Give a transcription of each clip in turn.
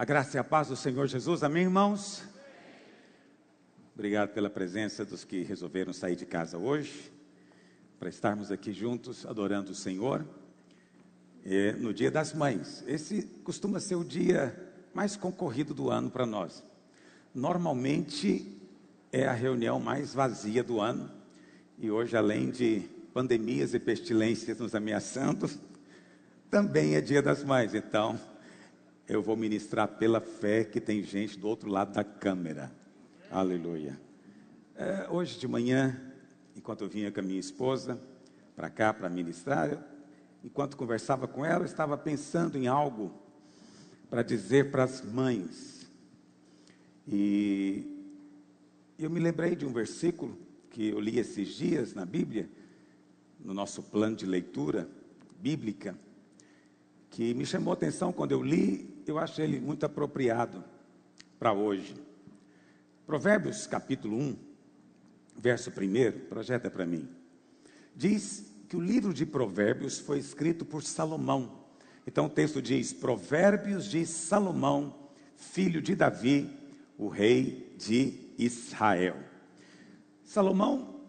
A graça e a paz do Senhor Jesus, amém, irmãos? Obrigado pela presença dos que resolveram sair de casa hoje, para estarmos aqui juntos adorando o Senhor. E no Dia das Mães, esse costuma ser o dia mais concorrido do ano para nós. Normalmente é a reunião mais vazia do ano, e hoje, além de pandemias e pestilências nos ameaçando, também é Dia das Mães. Então, eu vou ministrar pela fé que tem gente do outro lado da câmera. Aleluia. É, hoje de manhã, enquanto eu vinha com a minha esposa para cá para ministrar, enquanto conversava com ela, eu estava pensando em algo para dizer para as mães. E eu me lembrei de um versículo que eu li esses dias na Bíblia, no nosso plano de leitura bíblica, que me chamou a atenção quando eu li eu acho ele muito apropriado para hoje. Provérbios capítulo 1, verso 1, projeta para mim. Diz que o livro de Provérbios foi escrito por Salomão. Então o texto diz: Provérbios de Salomão, filho de Davi, o rei de Israel. Salomão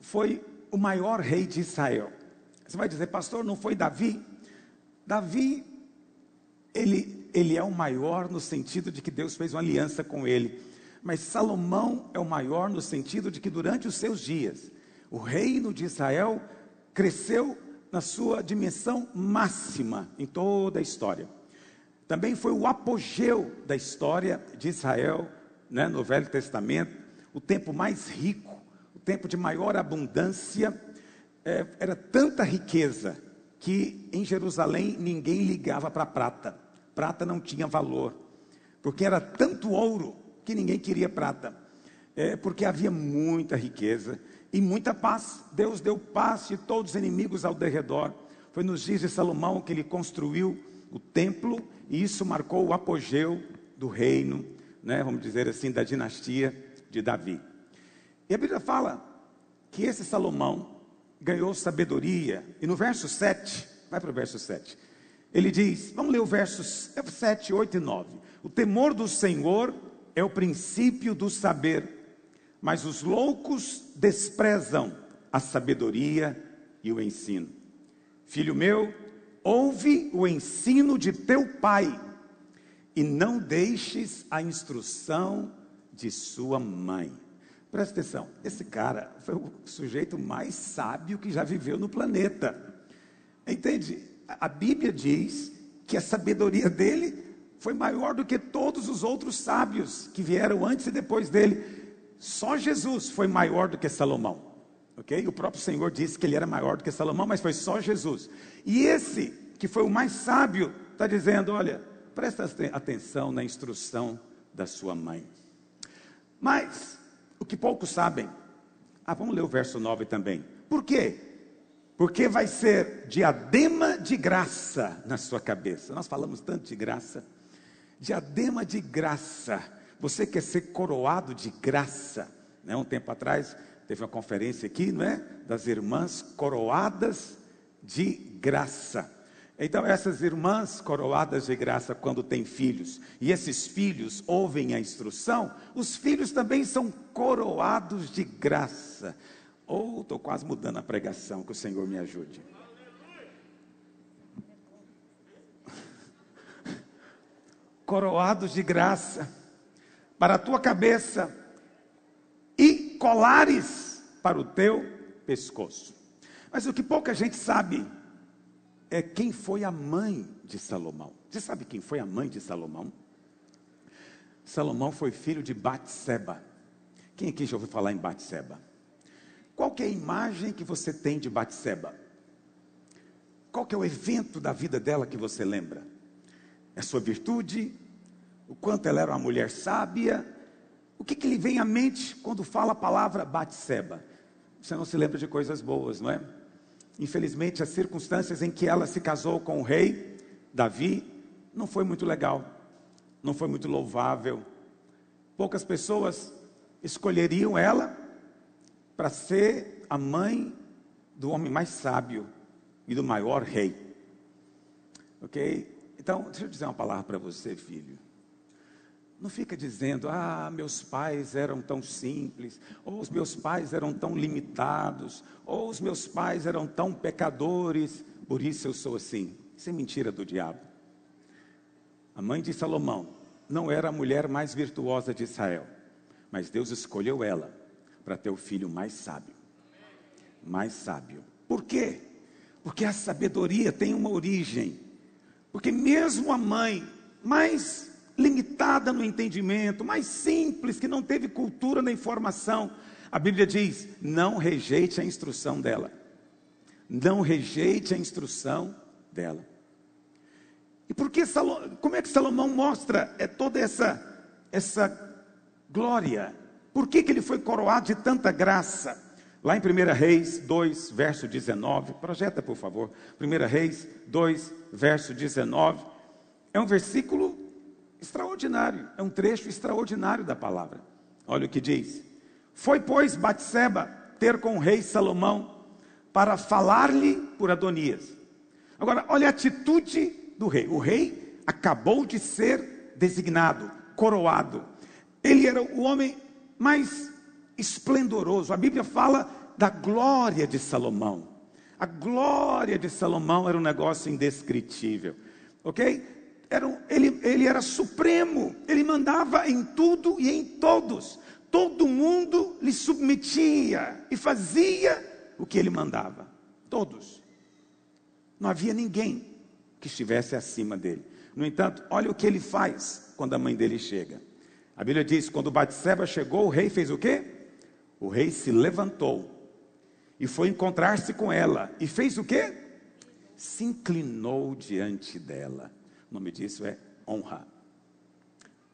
foi o maior rei de Israel. Você vai dizer, pastor, não foi Davi? Davi, ele ele é o maior no sentido de que Deus fez uma aliança com ele. Mas Salomão é o maior no sentido de que durante os seus dias, o reino de Israel cresceu na sua dimensão máxima em toda a história. Também foi o apogeu da história de Israel, né, no Velho Testamento, o tempo mais rico, o tempo de maior abundância. É, era tanta riqueza que em Jerusalém ninguém ligava para a prata prata não tinha valor, porque era tanto ouro que ninguém queria prata, é, porque havia muita riqueza e muita paz. Deus deu paz de todos os inimigos ao derredor. Foi nos dias de Salomão que ele construiu o templo e isso marcou o apogeu do reino, né, vamos dizer assim, da dinastia de Davi. E a Bíblia fala que esse Salomão ganhou sabedoria, e no verso 7, vai para o verso 7. Ele diz, vamos ler o versos 7, 8 e 9. O temor do Senhor é o princípio do saber, mas os loucos desprezam a sabedoria e o ensino. Filho meu, ouve o ensino de teu pai e não deixes a instrução de sua mãe. Presta atenção, esse cara foi o sujeito mais sábio que já viveu no planeta. Entende? A Bíblia diz que a sabedoria dele foi maior do que todos os outros sábios que vieram antes e depois dele. Só Jesus foi maior do que Salomão. Ok? O próprio Senhor disse que ele era maior do que Salomão, mas foi só Jesus. E esse, que foi o mais sábio, está dizendo: olha, presta atenção na instrução da sua mãe. Mas, o que poucos sabem, ah, vamos ler o verso 9 também. Por quê? Porque vai ser diadema de graça na sua cabeça. Nós falamos tanto de graça. Diadema de graça. Você quer ser coroado de graça. Né? Um tempo atrás teve uma conferência aqui, não é? Das irmãs coroadas de graça. Então, essas irmãs coroadas de graça, quando têm filhos, e esses filhos ouvem a instrução, os filhos também são coroados de graça. Ou estou quase mudando a pregação, que o Senhor me ajude. Coroados de graça para a tua cabeça e colares para o teu pescoço. Mas o que pouca gente sabe é quem foi a mãe de Salomão. Você sabe quem foi a mãe de Salomão? Salomão foi filho de Batseba. Quem aqui já ouviu falar em Batseba? Qual é a imagem que você tem de Batseba? Qual é o evento da vida dela que você lembra? É sua virtude? O quanto ela era uma mulher sábia? O que, que lhe vem à mente quando fala a palavra Batseba? Você não se lembra de coisas boas, não é? Infelizmente, as circunstâncias em que ela se casou com o rei Davi não foi muito legal, não foi muito louvável. Poucas pessoas escolheriam ela para ser a mãe do homem mais sábio e do maior rei. Ok? Então, deixa eu dizer uma palavra para você, filho. Não fica dizendo, ah, meus pais eram tão simples, ou os meus pais eram tão limitados, ou os meus pais eram tão pecadores, por isso eu sou assim. Isso é mentira do diabo. A mãe de Salomão não era a mulher mais virtuosa de Israel, mas Deus escolheu ela para ter o filho mais sábio. Mais sábio. Por quê? Porque a sabedoria tem uma origem. Porque mesmo a mãe mais limitada no entendimento, mais simples, que não teve cultura na informação. A Bíblia diz: não rejeite a instrução dela. Não rejeite a instrução dela. E por que Salomão, como é que Salomão mostra é, toda essa, essa glória? Por que, que ele foi coroado de tanta graça? Lá em 1 Reis 2, verso 19, projeta por favor. 1 Reis 2, verso 19. É um versículo extraordinário, é um trecho extraordinário da palavra. Olha o que diz: Foi, pois, Batseba ter com o rei Salomão para falar-lhe por Adonias. Agora, olha a atitude do rei. O rei acabou de ser designado, coroado. Ele era o homem mais esplendoroso. A Bíblia fala da glória de Salomão. A glória de Salomão era um negócio indescritível. Ok? era, ele, ele era supremo, ele mandava em tudo e em todos. Todo mundo lhe submetia e fazia o que ele mandava. Todos. Não havia ninguém que estivesse acima dele. No entanto, olha o que ele faz quando a mãe dele chega. A Bíblia diz: quando Batseba chegou, o rei fez o quê? O rei se levantou e foi encontrar-se com ela. E fez o quê? Se inclinou diante dela. O nome disso é honra.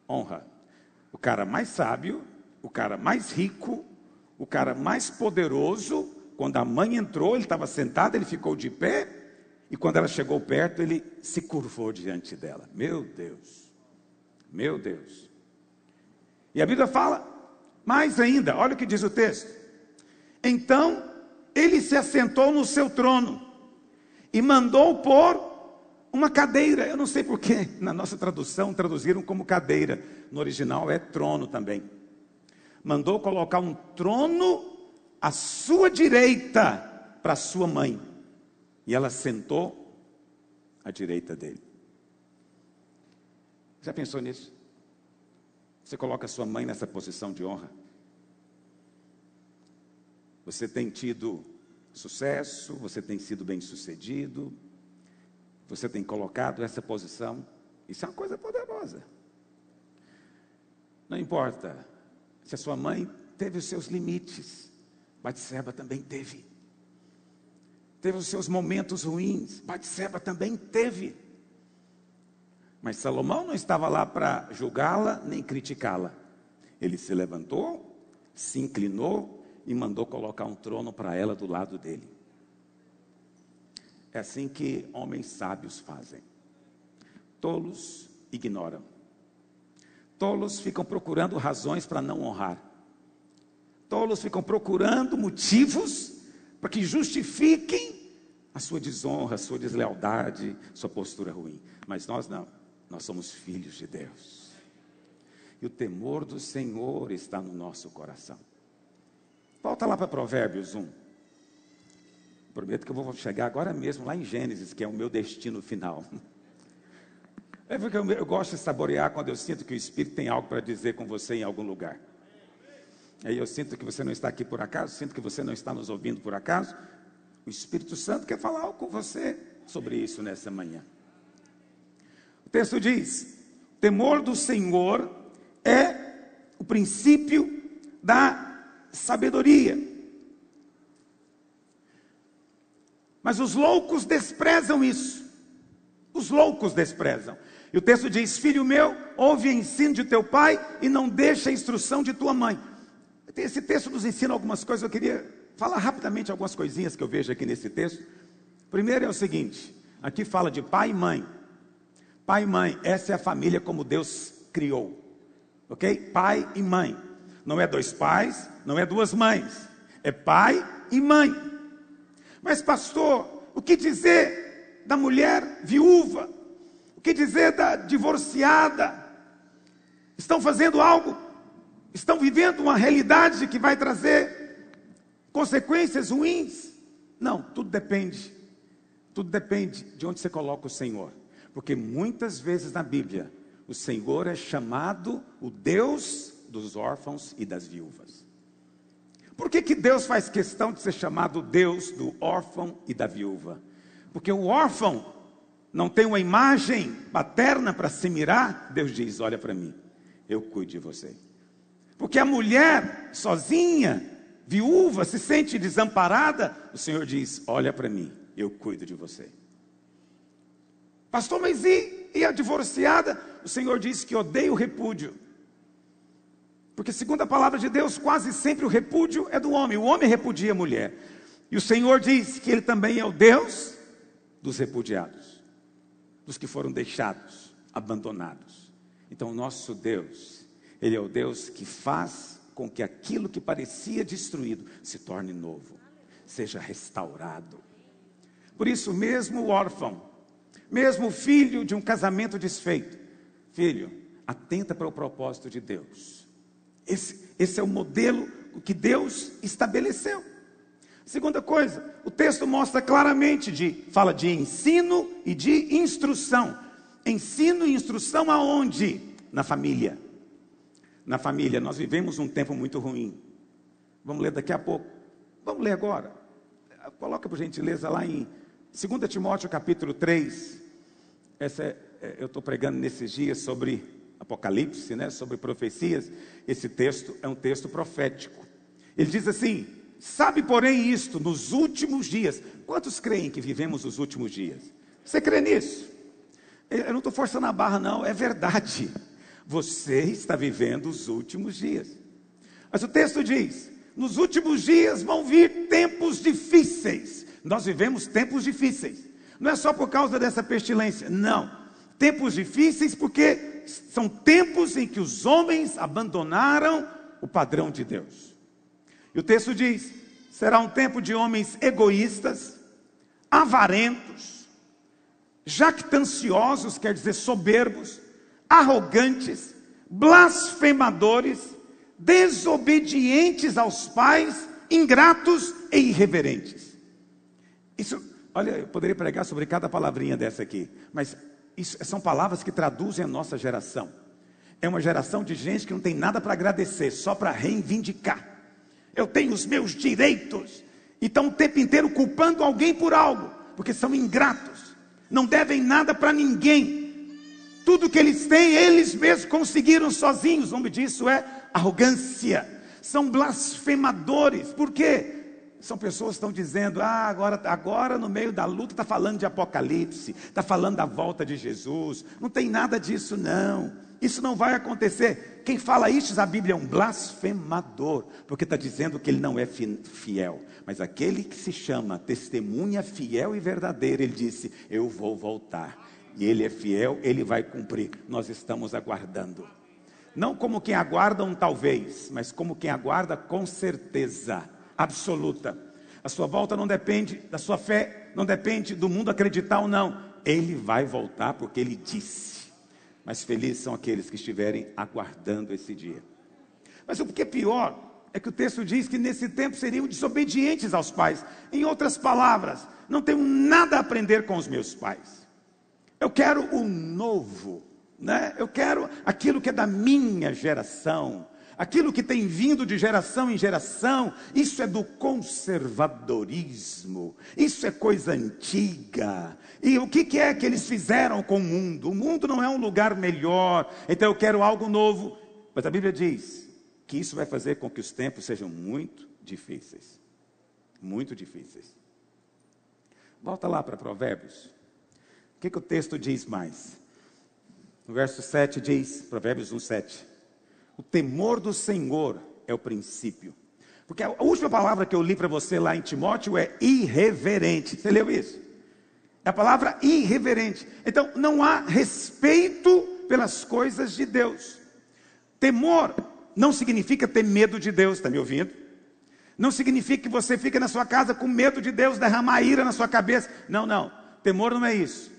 Honra. O cara mais sábio, o cara mais rico, o cara mais poderoso, quando a mãe entrou, ele estava sentado, ele ficou de pé, e quando ela chegou perto, ele se curvou diante dela. Meu Deus, meu Deus. E a Bíblia fala mais ainda, olha o que diz o texto. Então ele se assentou no seu trono e mandou pôr uma cadeira, eu não sei porquê, na nossa tradução traduziram como cadeira, no original é trono também. Mandou colocar um trono à sua direita para sua mãe, e ela sentou à direita dele. Já pensou nisso? Você coloca sua mãe nessa posição de honra? Você tem tido sucesso, você tem sido bem sucedido, você tem colocado essa posição. Isso é uma coisa poderosa. Não importa se a sua mãe teve os seus limites, Batseba também teve. Teve os seus momentos ruins, Batseba também teve. Mas Salomão não estava lá para julgá-la nem criticá-la. Ele se levantou, se inclinou e mandou colocar um trono para ela do lado dele. É assim que homens sábios fazem. Tolos ignoram. Tolos ficam procurando razões para não honrar. Tolos ficam procurando motivos para que justifiquem a sua desonra, a sua deslealdade, sua postura ruim. Mas nós não. Nós somos filhos de Deus. E o temor do Senhor está no nosso coração. Volta lá para Provérbios 1. Prometo que eu vou chegar agora mesmo lá em Gênesis, que é o meu destino final. É porque eu, eu gosto de saborear quando eu sinto que o Espírito tem algo para dizer com você em algum lugar. Aí eu sinto que você não está aqui por acaso, sinto que você não está nos ouvindo por acaso. O Espírito Santo quer falar algo com você sobre isso nessa manhã. Texto diz: temor do Senhor é o princípio da sabedoria. Mas os loucos desprezam isso. Os loucos desprezam. E o texto diz: Filho meu, ouve o ensino de teu pai e não deixa a instrução de tua mãe. Esse texto nos ensina algumas coisas. Eu queria falar rapidamente algumas coisinhas que eu vejo aqui nesse texto. Primeiro é o seguinte: aqui fala de pai e mãe. Pai e mãe, essa é a família como Deus criou. Ok? Pai e mãe. Não é dois pais, não é duas mães. É pai e mãe. Mas, pastor, o que dizer da mulher viúva? O que dizer da divorciada? Estão fazendo algo, estão vivendo uma realidade que vai trazer consequências ruins. Não, tudo depende. Tudo depende de onde você coloca o Senhor. Porque muitas vezes na Bíblia, o Senhor é chamado o Deus dos órfãos e das viúvas. Por que, que Deus faz questão de ser chamado Deus do órfão e da viúva? Porque o órfão não tem uma imagem paterna para se mirar, Deus diz: Olha para mim, eu cuido de você. Porque a mulher sozinha, viúva, se sente desamparada, o Senhor diz: Olha para mim, eu cuido de você. Pastor, mas e, e a divorciada? O Senhor diz que odeia o repúdio. Porque, segundo a palavra de Deus, quase sempre o repúdio é do homem. O homem repudia a mulher. E o Senhor diz que Ele também é o Deus dos repudiados, dos que foram deixados, abandonados. Então, o nosso Deus, Ele é o Deus que faz com que aquilo que parecia destruído se torne novo, seja restaurado. Por isso, mesmo o órfão, mesmo filho de um casamento desfeito, filho, atenta para o propósito de Deus. Esse, esse é o modelo que Deus estabeleceu. Segunda coisa, o texto mostra claramente de fala de ensino e de instrução. Ensino e instrução aonde? Na família. Na família, nós vivemos um tempo muito ruim. Vamos ler daqui a pouco. Vamos ler agora. Coloca por gentileza lá em 2 Timóteo capítulo 3. Essa é, é, eu estou pregando nesses dias sobre Apocalipse, né, sobre profecias. Esse texto é um texto profético. Ele diz assim: Sabe, porém, isto, nos últimos dias. Quantos creem que vivemos os últimos dias? Você crê nisso? Eu não estou forçando a barra, não, é verdade. Você está vivendo os últimos dias. Mas o texto diz: nos últimos dias vão vir tempos difíceis. Nós vivemos tempos difíceis. Não é só por causa dessa pestilência, não. Tempos difíceis porque são tempos em que os homens abandonaram o padrão de Deus. E o texto diz: será um tempo de homens egoístas, avarentos, jactanciosos, quer dizer, soberbos, arrogantes, blasfemadores, desobedientes aos pais, ingratos e irreverentes. Isso, olha, eu poderia pregar sobre cada palavrinha dessa aqui, mas isso, são palavras que traduzem a nossa geração. É uma geração de gente que não tem nada para agradecer, só para reivindicar eu tenho os meus direitos. E estão o tempo inteiro culpando alguém por algo, porque são ingratos, não devem nada para ninguém. Tudo que eles têm, eles mesmos conseguiram sozinhos. O nome disso é arrogância. São blasfemadores. Por quê? São pessoas que estão dizendo, ah, agora, agora no meio da luta está falando de Apocalipse, está falando da volta de Jesus. Não tem nada disso, não. Isso não vai acontecer. Quem fala isso a Bíblia é um blasfemador, porque está dizendo que ele não é fiel. Mas aquele que se chama testemunha fiel e verdadeira, ele disse: Eu vou voltar. E ele é fiel, ele vai cumprir. Nós estamos aguardando. Não como quem aguarda um talvez, mas como quem aguarda com certeza absoluta. A sua volta não depende da sua fé, não depende do mundo acreditar ou não. Ele vai voltar porque ele disse. Mas felizes são aqueles que estiverem aguardando esse dia. Mas o que é pior é que o texto diz que nesse tempo seriam desobedientes aos pais. Em outras palavras, não tenho nada a aprender com os meus pais. Eu quero o novo, né? Eu quero aquilo que é da minha geração aquilo que tem vindo de geração em geração, isso é do conservadorismo, isso é coisa antiga. E o que, é que eles fizeram com o mundo? O mundo não é um lugar melhor, então eu quero algo novo. Mas a Bíblia diz que isso vai fazer com que os tempos sejam muito difíceis. Muito difíceis. Volta lá para Provérbios. O que, que o texto diz mais? No verso 7 diz, Provérbios 1, 7. O temor do Senhor é o princípio. Porque a última palavra que eu li para você lá em Timóteo é irreverente. Você leu isso? É a palavra irreverente. Então, não há respeito pelas coisas de Deus. Temor não significa ter medo de Deus, está me ouvindo? Não significa que você fica na sua casa com medo de Deus derramar ira na sua cabeça. Não, não. Temor não é isso.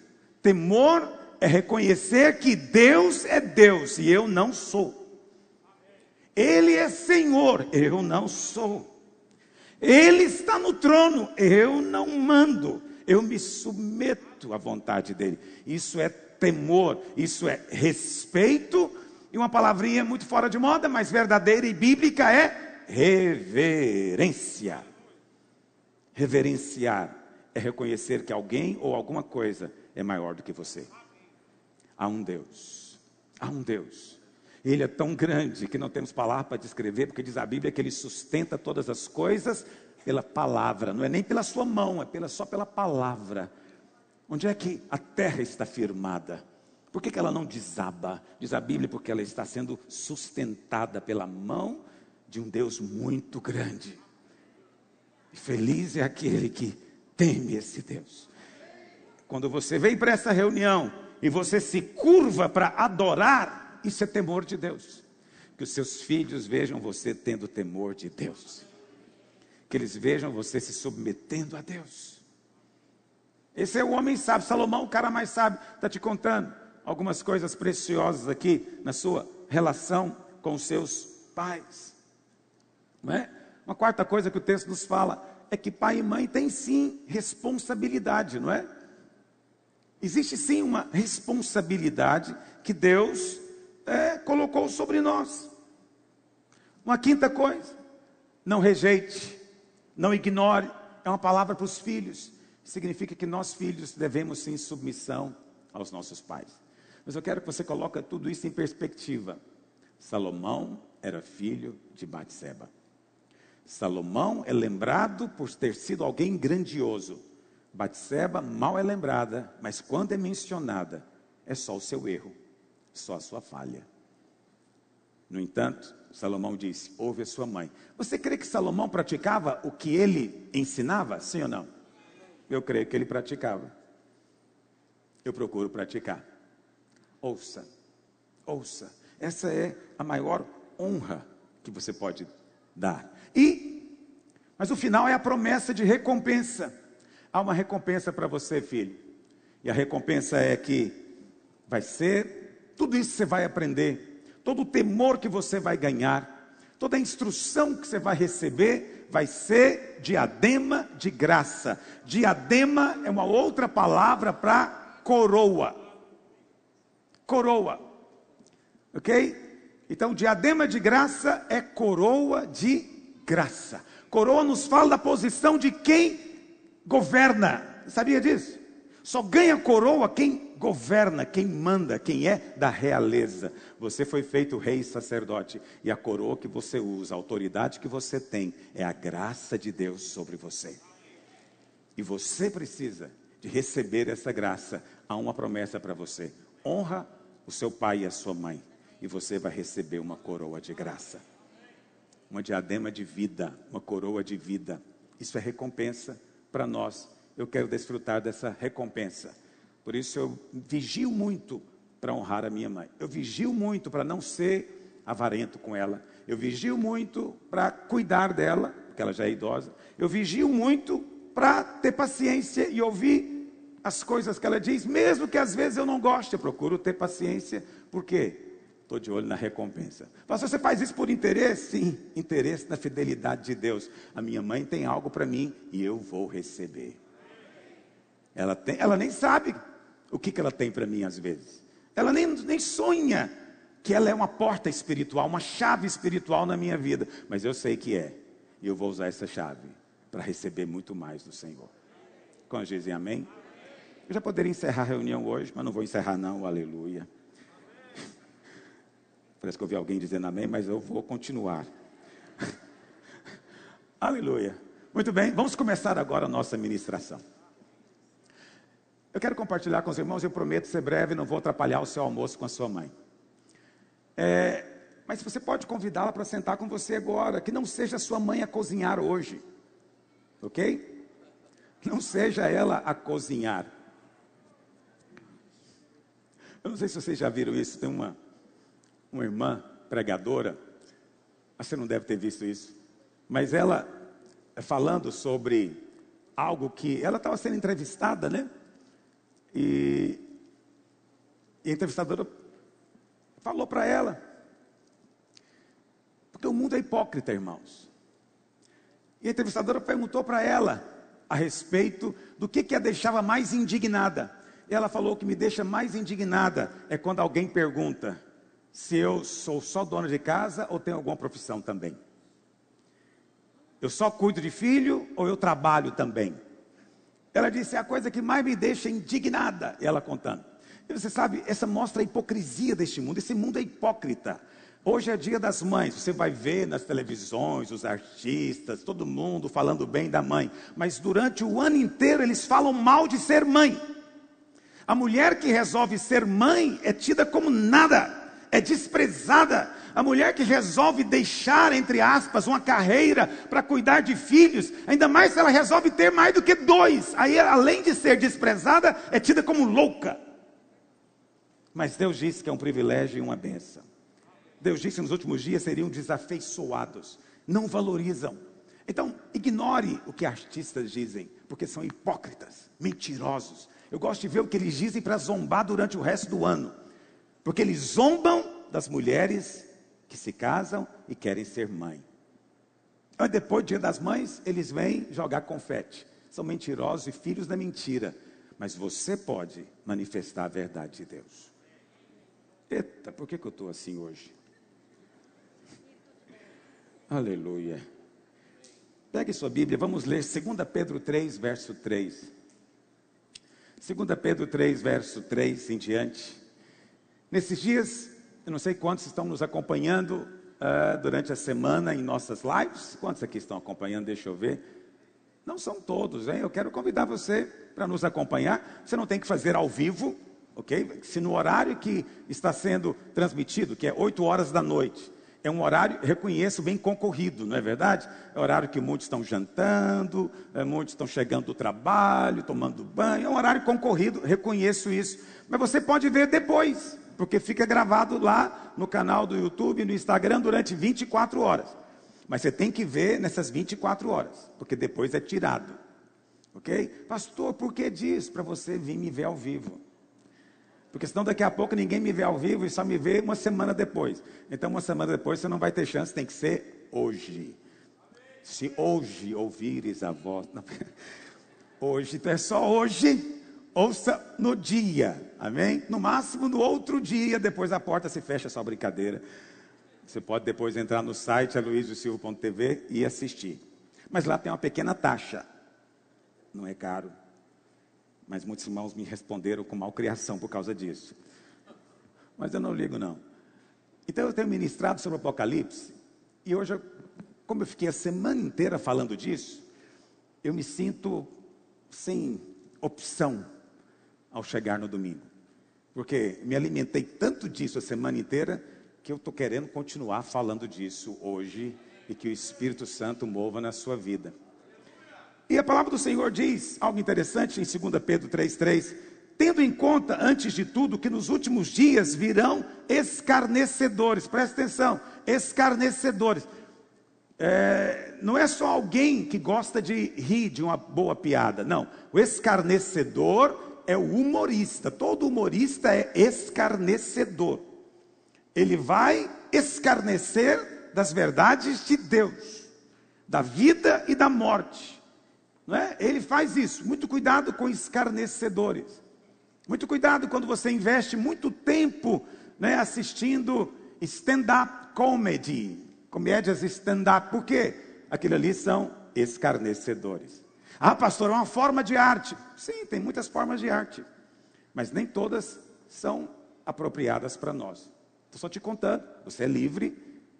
Temor é reconhecer que Deus é Deus e eu não sou. Ele é Senhor, eu não sou. Ele está no trono, eu não mando, eu me submeto à vontade dele. Isso é temor, isso é respeito, e uma palavrinha muito fora de moda, mas verdadeira e bíblica é reverência. Reverenciar é reconhecer que alguém ou alguma coisa é maior do que você. Há um Deus, há um Deus. Ele é tão grande que não temos palavra para descrever, porque diz a Bíblia que ele sustenta todas as coisas pela palavra, não é nem pela sua mão, é pela, só pela palavra. Onde é que a terra está firmada? Por que, que ela não desaba? Diz a Bíblia, porque ela está sendo sustentada pela mão de um Deus muito grande. E feliz é aquele que teme esse Deus. Quando você vem para essa reunião e você se curva para adorar, isso é temor de Deus. Que os seus filhos vejam você tendo temor de Deus. Que eles vejam você se submetendo a Deus. Esse é o homem sábio. Salomão, o cara mais sábio, está te contando algumas coisas preciosas aqui na sua relação com os seus pais. Não é? Uma quarta coisa que o texto nos fala é que pai e mãe têm sim responsabilidade, não é? Existe sim uma responsabilidade que Deus é, colocou sobre nós. Uma quinta coisa, não rejeite, não ignore, é uma palavra para os filhos. Significa que nós filhos devemos sim submissão aos nossos pais. Mas eu quero que você coloque tudo isso em perspectiva. Salomão era filho de Batseba. Salomão é lembrado por ter sido alguém grandioso. Batseba mal é lembrada, mas quando é mencionada, é só o seu erro, só a sua falha. No entanto, Salomão disse: Ouve a sua mãe. Você crê que Salomão praticava o que ele ensinava? Sim ou não? Eu creio que ele praticava. Eu procuro praticar. Ouça, ouça. Essa é a maior honra que você pode dar. E, mas o final é a promessa de recompensa. Há uma recompensa para você, filho. E a recompensa é que vai ser tudo isso você vai aprender, todo o temor que você vai ganhar, toda a instrução que você vai receber, vai ser diadema de graça. Diadema é uma outra palavra para coroa. Coroa. Ok? Então, diadema de graça é coroa de graça. Coroa nos fala da posição de quem governa. Sabia disso? Só ganha coroa quem governa, quem manda, quem é da realeza. Você foi feito rei e sacerdote, e a coroa que você usa, a autoridade que você tem, é a graça de Deus sobre você. E você precisa de receber essa graça. Há uma promessa para você: honra o seu pai e a sua mãe, e você vai receber uma coroa de graça uma diadema de vida, uma coroa de vida. Isso é recompensa para nós. Eu quero desfrutar dessa recompensa. Por isso eu vigio muito para honrar a minha mãe. Eu vigio muito para não ser avarento com ela. Eu vigio muito para cuidar dela, porque ela já é idosa. Eu vigio muito para ter paciência e ouvir as coisas que ela diz, mesmo que às vezes eu não goste, eu procuro ter paciência. Por quê? Estou de olho na recompensa. Pastor, você faz isso por interesse? Sim, interesse na fidelidade de Deus. A minha mãe tem algo para mim e eu vou receber. Ela, tem, ela nem sabe o que, que ela tem para mim às vezes. Ela nem, nem sonha que ela é uma porta espiritual, uma chave espiritual na minha vida. Mas eu sei que é. E eu vou usar essa chave para receber muito mais do Senhor. Quando dizem amém? Eu já poderia encerrar a reunião hoje, mas não vou encerrar não, aleluia. Parece que eu ouvi alguém dizendo amém, mas eu vou continuar. Aleluia. Muito bem, vamos começar agora a nossa ministração. Eu quero compartilhar com os irmãos, eu prometo ser breve, não vou atrapalhar o seu almoço com a sua mãe. É, mas você pode convidá-la para sentar com você agora, que não seja sua mãe a cozinhar hoje, ok? Não seja ela a cozinhar. Eu não sei se vocês já viram isso, tem uma uma irmã pregadora, você não deve ter visto isso, mas ela é falando sobre algo que ela estava sendo entrevistada, né? E E a entrevistadora falou para ela. Porque o mundo é hipócrita, irmãos. E a entrevistadora perguntou para ela a respeito do que, que a deixava mais indignada. E ela falou que me deixa mais indignada é quando alguém pergunta se eu sou só dona de casa ou tenho alguma profissão também. Eu só cuido de filho ou eu trabalho também? Ela disse: é a coisa que mais me deixa indignada, ela contando. E você sabe, essa mostra a hipocrisia deste mundo. Esse mundo é hipócrita. Hoje é dia das mães, você vai ver nas televisões os artistas, todo mundo falando bem da mãe, mas durante o ano inteiro eles falam mal de ser mãe. A mulher que resolve ser mãe é tida como nada, é desprezada. A mulher que resolve deixar, entre aspas, uma carreira para cuidar de filhos, ainda mais se ela resolve ter mais do que dois, aí além de ser desprezada, é tida como louca. Mas Deus disse que é um privilégio e uma benção. Deus disse que nos últimos dias seriam desafeiçoados, não valorizam. Então, ignore o que artistas dizem, porque são hipócritas, mentirosos. Eu gosto de ver o que eles dizem para zombar durante o resto do ano, porque eles zombam das mulheres que se casam e querem ser mãe. Aí depois dia das mães, eles vêm jogar confete. São mentirosos e filhos da mentira. Mas você pode manifestar a verdade de Deus. Eita, por que, que eu estou assim hoje? Aleluia. Pegue sua Bíblia, vamos ler 2 Pedro 3, verso 3. 2 Pedro 3, verso 3 em diante. Nesses dias, eu não sei quantos estão nos acompanhando uh, durante a semana em nossas lives. Quantos aqui estão acompanhando? Deixa eu ver. Não são todos, hein? Eu quero convidar você para nos acompanhar. Você não tem que fazer ao vivo, ok? Se no horário que está sendo transmitido, que é 8 horas da noite, é um horário, reconheço, bem concorrido, não é verdade? É horário que muitos estão jantando, é, muitos estão chegando do trabalho, tomando banho, é um horário concorrido, reconheço isso. Mas você pode ver depois, porque fica gravado lá no canal do YouTube, no Instagram, durante 24 horas. Mas você tem que ver nessas 24 horas, porque depois é tirado. Ok? Pastor, por que diz? Para você vir me ver ao vivo. Porque senão daqui a pouco ninguém me vê ao vivo e só me vê uma semana depois. Então, uma semana depois você não vai ter chance, tem que ser hoje. Se hoje ouvires a voz. Não, hoje, então é só hoje. Ouça no dia, amém? No máximo no outro dia, depois a porta se fecha, só brincadeira. Você pode depois entrar no site aloisiosilva.tv e assistir. Mas lá tem uma pequena taxa. Não é caro mas muitos irmãos me responderam com malcriação por causa disso. Mas eu não ligo, não. Então eu tenho ministrado sobre o Apocalipse, e hoje, como eu fiquei a semana inteira falando disso, eu me sinto sem opção ao chegar no domingo. Porque me alimentei tanto disso a semana inteira, que eu estou querendo continuar falando disso hoje e que o Espírito Santo mova na sua vida. E a palavra do Senhor diz algo interessante em 2 Pedro 3,3: tendo em conta, antes de tudo, que nos últimos dias virão escarnecedores, presta atenção, escarnecedores. É, não é só alguém que gosta de rir de uma boa piada, não. O escarnecedor é o humorista, todo humorista é escarnecedor. Ele vai escarnecer das verdades de Deus, da vida e da morte. Não é? Ele faz isso. Muito cuidado com escarnecedores. Muito cuidado quando você investe muito tempo né, assistindo stand-up comedy, comédias stand-up. Por quê? Aquilo ali são escarnecedores. Ah, pastor, é uma forma de arte. Sim, tem muitas formas de arte, mas nem todas são apropriadas para nós. Estou só te contando. Você é livre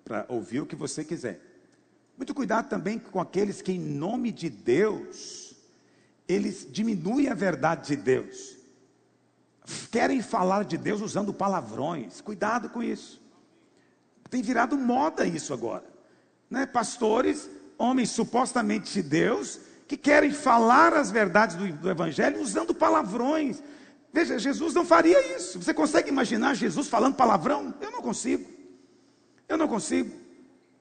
para ouvir o que você quiser. Muito cuidado também com aqueles que, em nome de Deus, eles diminuem a verdade de Deus. Querem falar de Deus usando palavrões. Cuidado com isso. Tem virado moda isso agora. Né? Pastores, homens supostamente de Deus, que querem falar as verdades do, do Evangelho usando palavrões. Veja, Jesus não faria isso. Você consegue imaginar Jesus falando palavrão? Eu não consigo. Eu não consigo.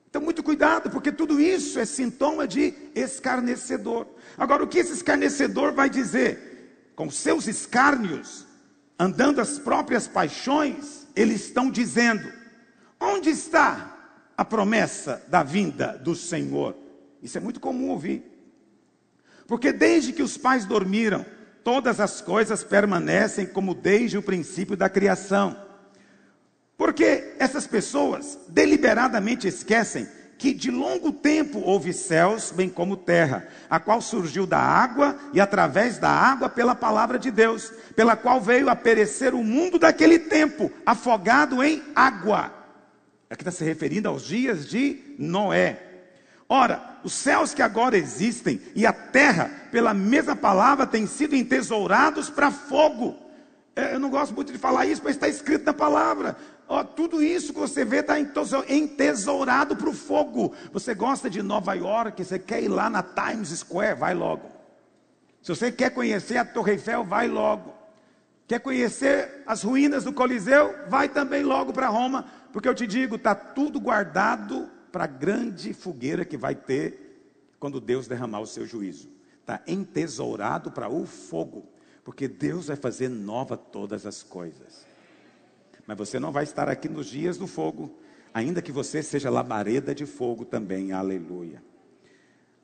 Então, muito cuidado, porque tudo isso é sintoma de escarnecedor. Agora, o que esse escarnecedor vai dizer? Com seus escárnios, andando as próprias paixões, eles estão dizendo: onde está a promessa da vinda do Senhor? Isso é muito comum ouvir. Porque desde que os pais dormiram, todas as coisas permanecem como desde o princípio da criação. Porque essas pessoas deliberadamente esquecem que de longo tempo houve céus, bem como terra, a qual surgiu da água e através da água pela palavra de Deus, pela qual veio a perecer o mundo daquele tempo, afogado em água. Aqui está se referindo aos dias de Noé. Ora, os céus que agora existem e a terra, pela mesma palavra, têm sido entesourados para fogo. É, eu não gosto muito de falar isso, mas está escrito na palavra. Tudo isso que você vê está entesourado para o fogo. Você gosta de Nova York, você quer ir lá na Times Square, vai logo. Se você quer conhecer a Torre Eiffel, vai logo. Quer conhecer as ruínas do Coliseu? Vai também logo para Roma, porque eu te digo, está tudo guardado para a grande fogueira que vai ter quando Deus derramar o seu juízo. Está entesourado para o fogo, porque Deus vai fazer nova todas as coisas. Mas você não vai estar aqui nos dias do fogo, ainda que você seja labareda de fogo também, aleluia.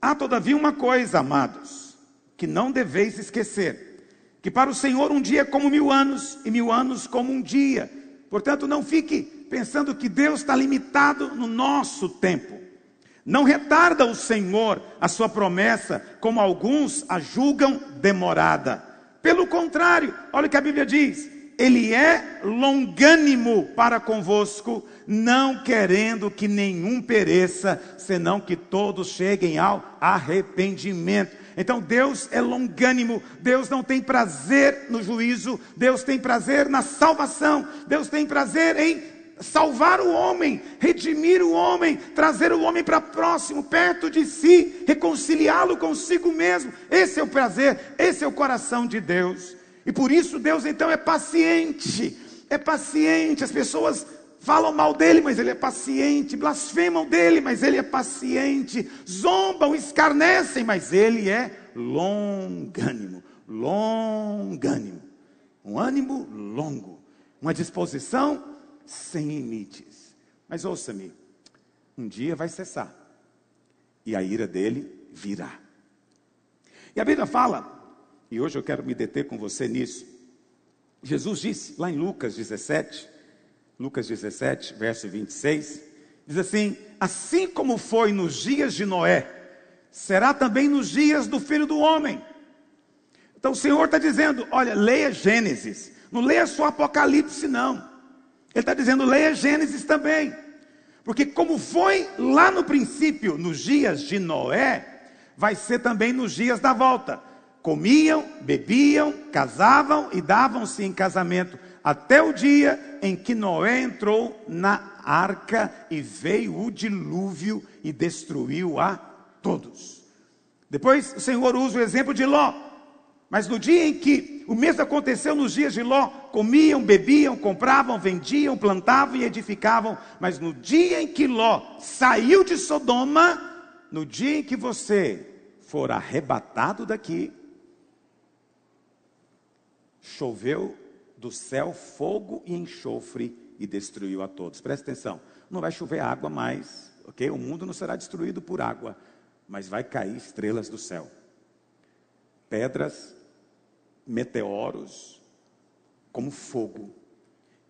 Há todavia uma coisa, amados, que não deveis esquecer: que para o Senhor um dia é como mil anos, e mil anos como um dia. Portanto, não fique pensando que Deus está limitado no nosso tempo. Não retarda o Senhor a sua promessa, como alguns a julgam demorada. Pelo contrário, olha o que a Bíblia diz: ele é longânimo para convosco, não querendo que nenhum pereça, senão que todos cheguem ao arrependimento. Então Deus é longânimo, Deus não tem prazer no juízo, Deus tem prazer na salvação, Deus tem prazer em salvar o homem, redimir o homem, trazer o homem para próximo, perto de si, reconciliá-lo consigo mesmo. Esse é o prazer, esse é o coração de Deus. E por isso Deus então é paciente. É paciente. As pessoas falam mal dele, mas ele é paciente. Blasfemam dele, mas ele é paciente. Zombam, escarnecem, mas ele é longânimo. Longânimo. Um ânimo longo. Uma disposição sem limites. Mas ouça-me. Um dia vai cessar. E a ira dele virá. E a Bíblia fala e hoje eu quero me deter com você nisso. Jesus disse lá em Lucas 17, Lucas 17, verso 26, diz assim: Assim como foi nos dias de Noé, será também nos dias do filho do homem. Então o Senhor está dizendo: olha, leia Gênesis, não leia só Apocalipse, não. Ele está dizendo: leia Gênesis também. Porque, como foi lá no princípio, nos dias de Noé, vai ser também nos dias da volta comiam, bebiam, casavam e davam-se em casamento, até o dia em que Noé entrou na arca e veio o dilúvio e destruiu a todos. Depois o Senhor usa o exemplo de Ló. Mas no dia em que o mesmo aconteceu nos dias de Ló, comiam, bebiam, compravam, vendiam, plantavam e edificavam, mas no dia em que Ló saiu de Sodoma, no dia em que você for arrebatado daqui, choveu do céu fogo e enxofre e destruiu a todos. Presta atenção, não vai chover água mais, ok? O mundo não será destruído por água, mas vai cair estrelas do céu, pedras, meteoros, como fogo.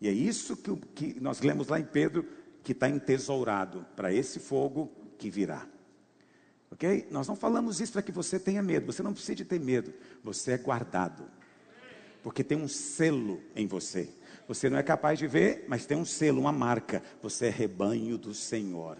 E é isso que, que nós lemos lá em Pedro, que está entesourado para esse fogo que virá. Ok? Nós não falamos isso para que você tenha medo, você não precisa ter medo, você é guardado porque tem um selo em você. Você não é capaz de ver, mas tem um selo, uma marca. Você é rebanho do Senhor.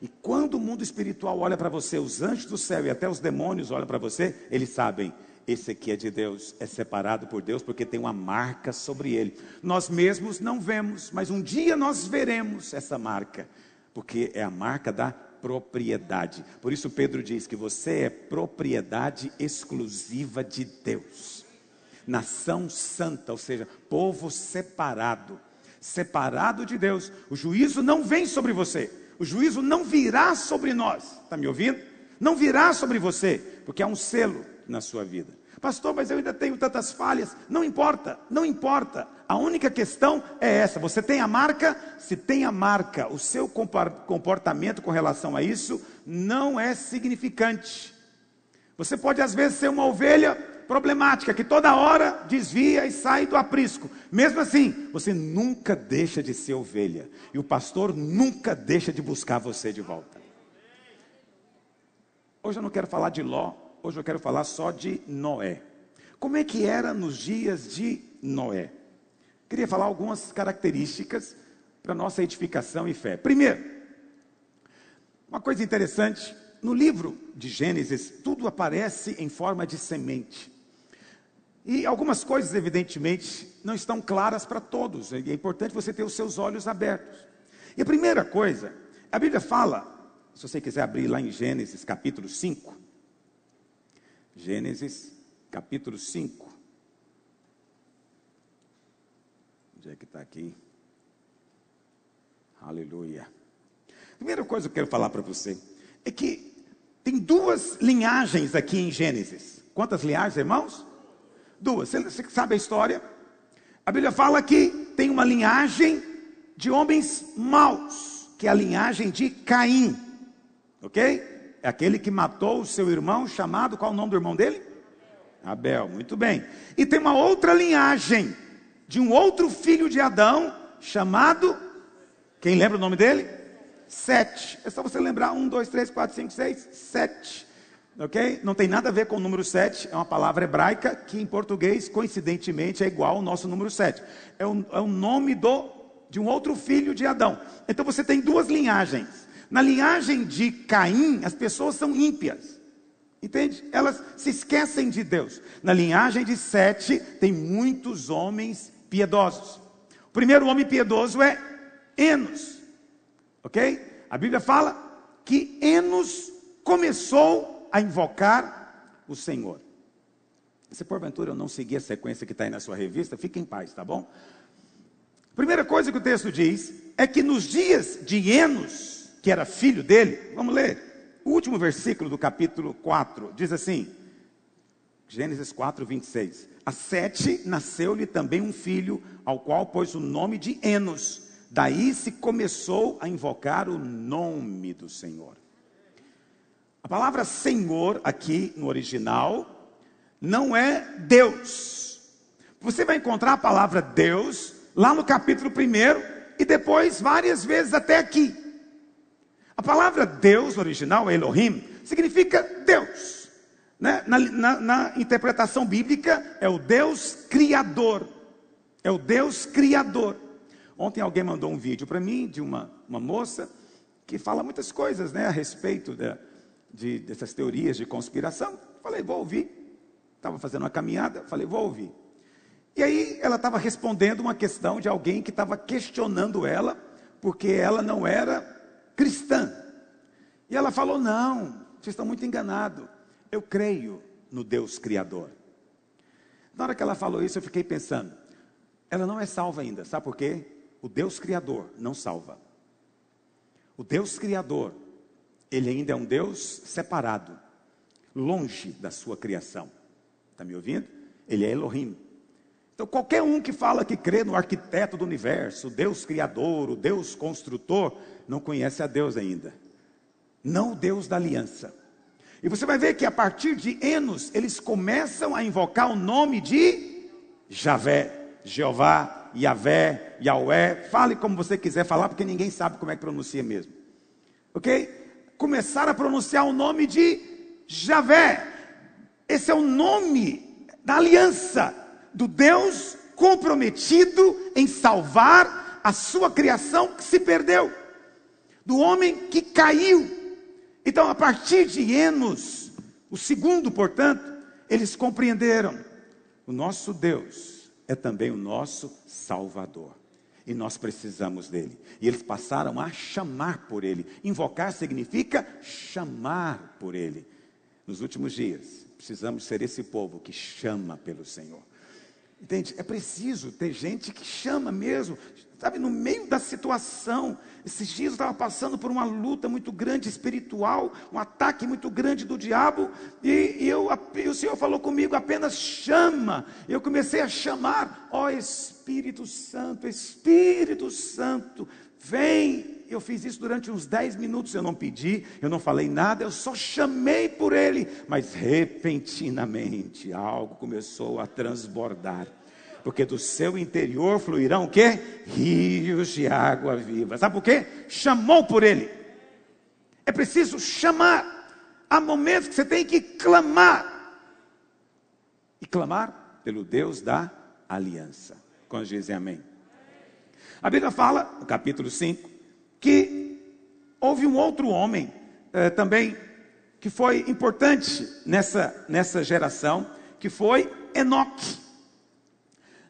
E quando o mundo espiritual olha para você, os anjos do céu e até os demônios olham para você, eles sabem, esse aqui é de Deus, é separado por Deus, porque tem uma marca sobre ele. Nós mesmos não vemos, mas um dia nós veremos essa marca, porque é a marca da propriedade. Por isso Pedro diz que você é propriedade exclusiva de Deus nação santa, ou seja, povo separado, separado de Deus. O juízo não vem sobre você, o juízo não virá sobre nós. Está me ouvindo? Não virá sobre você, porque há um selo na sua vida. Pastor, mas eu ainda tenho tantas falhas. Não importa, não importa. A única questão é essa: você tem a marca? Se tem a marca, o seu comportamento com relação a isso não é significante. Você pode às vezes ser uma ovelha problemática que toda hora desvia e sai do aprisco. Mesmo assim, você nunca deixa de ser ovelha e o pastor nunca deixa de buscar você de volta. Hoje eu não quero falar de Ló, hoje eu quero falar só de Noé. Como é que era nos dias de Noé? Queria falar algumas características para nossa edificação e fé. Primeiro, uma coisa interessante, no livro de Gênesis, tudo aparece em forma de semente. E algumas coisas, evidentemente, não estão claras para todos, e é importante você ter os seus olhos abertos. E a primeira coisa, a Bíblia fala se você quiser abrir lá em Gênesis capítulo 5. Gênesis capítulo 5. Onde é que está aqui? Aleluia. Primeira coisa que eu quero falar para você é que tem duas linhagens aqui em Gênesis. Quantas linhagens, irmãos? Duas. Você, sabe a história? A Bíblia fala que tem uma linhagem de homens maus, que é a linhagem de Caim. Ok? É aquele que matou o seu irmão, chamado, qual o nome do irmão dele? Abel, muito bem. E tem uma outra linhagem, de um outro filho de Adão, chamado, quem lembra o nome dele? Sete. É só você lembrar: um, dois, três, quatro, cinco, seis, sete. Ok? Não tem nada a ver com o número sete, é uma palavra hebraica que em português, coincidentemente, é igual ao nosso número sete. É o, é o nome do, de um outro filho de Adão. Então você tem duas linhagens. Na linhagem de Caim, as pessoas são ímpias. Entende? Elas se esquecem de Deus. Na linhagem de Sete, tem muitos homens piedosos. O primeiro homem piedoso é Enos. Ok? A Bíblia fala que Enos começou a invocar o Senhor. Se porventura eu não seguir a sequência que está aí na sua revista, fique em paz, tá bom? Primeira coisa que o texto diz é que nos dias de Enos, que era filho dele, vamos ler. O último versículo do capítulo 4 diz assim: Gênesis 4, 26. A Sete nasceu-lhe também um filho, ao qual pôs o nome de Enos. Daí se começou a invocar o nome do Senhor. A palavra Senhor aqui no original não é Deus. Você vai encontrar a palavra Deus lá no capítulo 1 e depois várias vezes até aqui. A palavra Deus, original, Elohim, significa Deus. Né? Na, na, na interpretação bíblica, é o Deus Criador. É o Deus Criador. Ontem alguém mandou um vídeo para mim de uma, uma moça que fala muitas coisas né, a respeito de, de, dessas teorias de conspiração. Falei, vou ouvir. Estava fazendo uma caminhada, falei, vou ouvir. E aí ela estava respondendo uma questão de alguém que estava questionando ela, porque ela não era cristã. E ela falou: Não, vocês estão muito enganados. Eu creio no Deus Criador. Na hora que ela falou isso, eu fiquei pensando: ela não é salva ainda, sabe por quê? O Deus Criador não salva. O Deus Criador, ele ainda é um Deus separado, longe da sua criação. Está me ouvindo? Ele é Elohim. Então, qualquer um que fala que crê no arquiteto do universo, Deus Criador, o Deus Construtor, não conhece a Deus ainda. Não o Deus da aliança. E você vai ver que a partir de Enos, eles começam a invocar o nome de Javé, Jeová, Yahvé, Yahweh. Fale como você quiser falar, porque ninguém sabe como é que pronuncia mesmo. Ok? Começaram a pronunciar o nome de Javé. Esse é o nome da aliança, do Deus comprometido em salvar a sua criação que se perdeu do homem que caiu. Então, a partir de Enos, o segundo, portanto, eles compreenderam: o nosso Deus é também o nosso Salvador. E nós precisamos dele. E eles passaram a chamar por ele. Invocar significa chamar por ele. Nos últimos dias, precisamos ser esse povo que chama pelo Senhor. Entende? É preciso ter gente que chama mesmo. sabe, no meio da situação. Esses dias eu estava passando por uma luta muito grande espiritual, um ataque muito grande do diabo, e, e eu, e o Senhor falou comigo: apenas chama. Eu comecei a chamar, ó oh, Espírito Santo, Espírito Santo, vem. Eu fiz isso durante uns 10 minutos, eu não pedi, eu não falei nada, eu só chamei por ele, mas repentinamente algo começou a transbordar porque do seu interior fluirão o quê? Rios de água viva. Sabe por quê? Chamou por ele. É preciso chamar. Há momentos que você tem que clamar. E clamar pelo Deus da aliança. Quando dizem amém. A Bíblia fala, no capítulo 5, que houve um outro homem eh, também que foi importante nessa, nessa geração, que foi Enoque.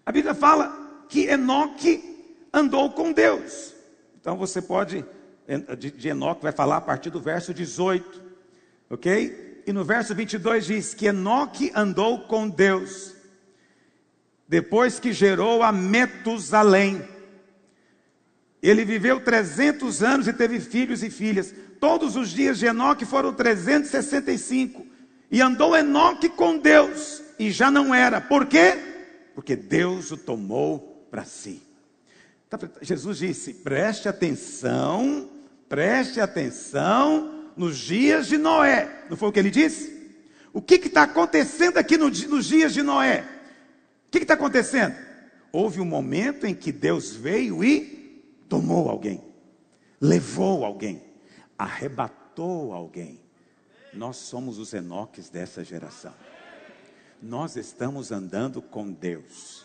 A Bíblia fala que Enoque andou com Deus. Então você pode, de Enoque vai falar a partir do verso 18, ok? E no verso 22 diz que Enoque andou com Deus, depois que gerou a Metusalém. Ele viveu 300 anos e teve filhos e filhas. Todos os dias de Enoque foram 365. E andou Enoque com Deus, e já não era. Por quê? porque Deus o tomou para si. Tá, Jesus disse: preste atenção, preste atenção nos dias de Noé. Não foi o que ele disse? O que está acontecendo aqui no, nos dias de Noé? O que está acontecendo? Houve um momento em que Deus veio e tomou alguém, levou alguém, arrebatou alguém. Nós somos os Enoques dessa geração nós estamos andando com Deus.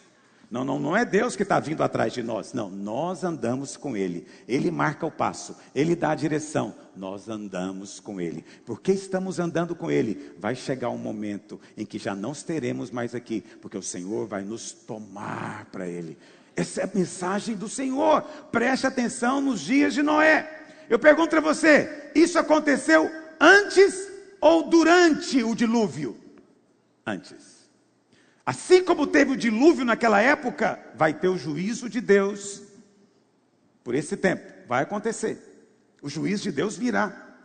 Não, não, não é Deus que está vindo atrás de nós. Não, nós andamos com Ele. Ele marca o passo, Ele dá a direção. Nós andamos com Ele. Porque estamos andando com Ele, vai chegar um momento em que já não estaremos mais aqui, porque o Senhor vai nos tomar para Ele. Essa é a mensagem do Senhor. Preste atenção nos dias de Noé. Eu pergunto para você: isso aconteceu antes ou durante o dilúvio? antes. Assim como teve o dilúvio naquela época, vai ter o juízo de Deus por esse tempo. Vai acontecer. O juízo de Deus virá.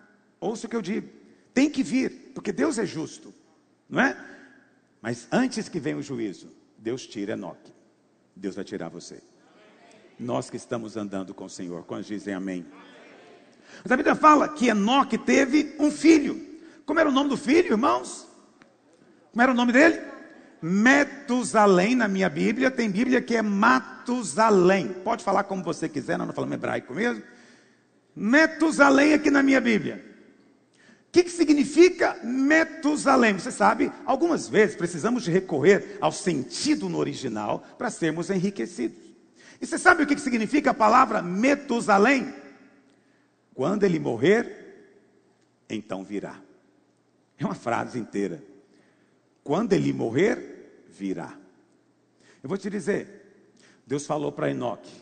Ouça o que eu digo. Tem que vir, porque Deus é justo, não é? Mas antes que venha o juízo, Deus tira Enoque. Deus vai tirar você. Nós que estamos andando com o Senhor, quando dizem amém. Mas a Bíblia fala que Enoque teve um filho. Como era o nome do filho, irmãos? Como era o nome dele? Metusalém na minha Bíblia, tem Bíblia que é Matusalém. Pode falar como você quiser, nós não falamos hebraico mesmo. Metusalém aqui na minha Bíblia. Que, que significa Metusalém? Você sabe, algumas vezes precisamos recorrer ao sentido no original para sermos enriquecidos. E você sabe o que, que significa a palavra Metusalém? Quando ele morrer, então virá. É uma frase inteira. Quando ele morrer, virá. Eu vou te dizer, Deus falou para Enoque.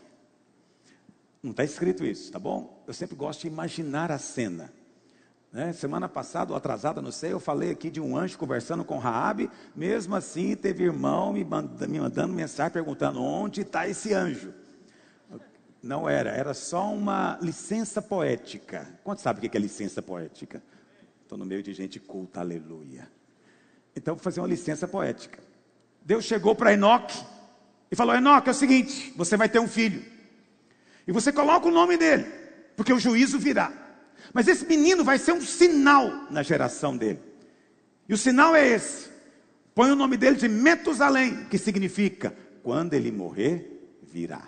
Não está escrito isso, tá bom? Eu sempre gosto de imaginar a cena. Né? Semana passada, ou atrasada, não sei, eu falei aqui de um anjo conversando com Raabe. Mesmo assim, teve irmão me mandando, me mandando mensagem perguntando onde está esse anjo. Não era, era só uma licença poética. Quanto sabe o que é licença poética? Estou no meio de gente culta, aleluia. Então, vou fazer uma licença poética. Deus chegou para Enoque e falou: Enoque, é o seguinte: você vai ter um filho. E você coloca o nome dele, porque o juízo virá. Mas esse menino vai ser um sinal na geração dele. E o sinal é esse: põe o nome dele de Metusalém, que significa: quando ele morrer, virá.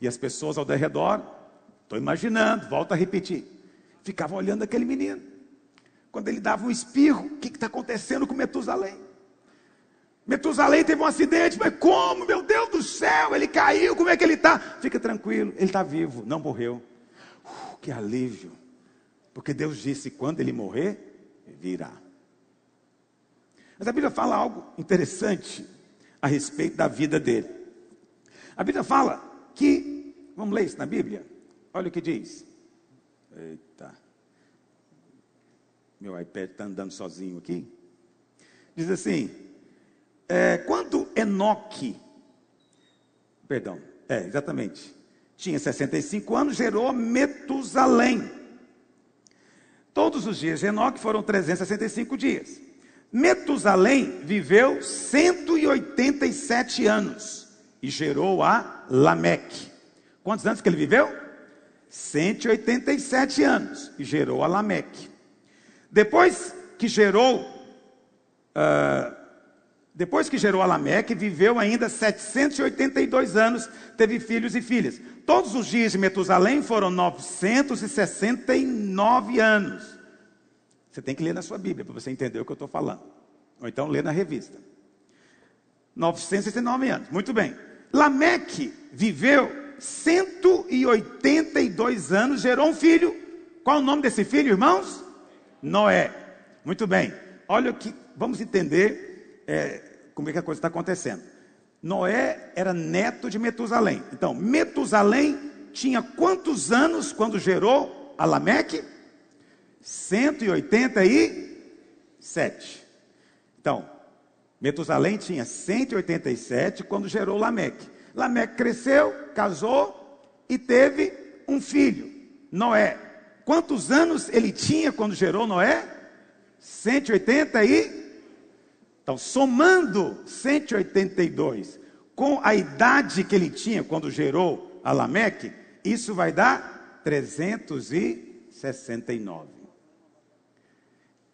E as pessoas ao redor, estou imaginando, volto a repetir, ficavam olhando aquele menino. Quando ele dava um espirro, o que está acontecendo com Metusalém? Metusalém teve um acidente, mas como? Meu Deus do céu, ele caiu, como é que ele está? Fica tranquilo, ele está vivo, não morreu. Que alívio, porque Deus disse: quando ele morrer, virá. Mas a Bíblia fala algo interessante a respeito da vida dele. A Bíblia fala que, vamos ler isso na Bíblia? Olha o que diz. Eita. Meu iPad está andando sozinho aqui. Diz assim: é, quando Enoque, perdão, É, exatamente. Tinha 65 anos, gerou Metusalém. Todos os dias de Enoque foram 365 dias. Metusalém viveu 187 anos e gerou a Lameque. Quantos anos que ele viveu? 187 anos e gerou a Lameque. Depois que gerou, uh, depois que gerou a Lameque, viveu ainda 782 anos, teve filhos e filhas. Todos os dias de Metusalém foram 969 anos. Você tem que ler na sua Bíblia para você entender o que eu estou falando. Ou então ler na revista. 969 anos. Muito bem. Lameque viveu 182 anos, gerou um filho. Qual o nome desse filho, irmãos? Noé. Muito bem. Olha o que vamos entender é, como é que a coisa está acontecendo. Noé era neto de Metusalém. Então, Metusalém tinha quantos anos quando gerou a Lameque? 187. Então, Metusalém tinha 187 quando gerou Lameque. Lameque cresceu, casou e teve um filho, Noé. Quantos anos ele tinha quando gerou Noé? 180 e. Então, somando 182 com a idade que ele tinha quando gerou a Lameque, isso vai dar 369.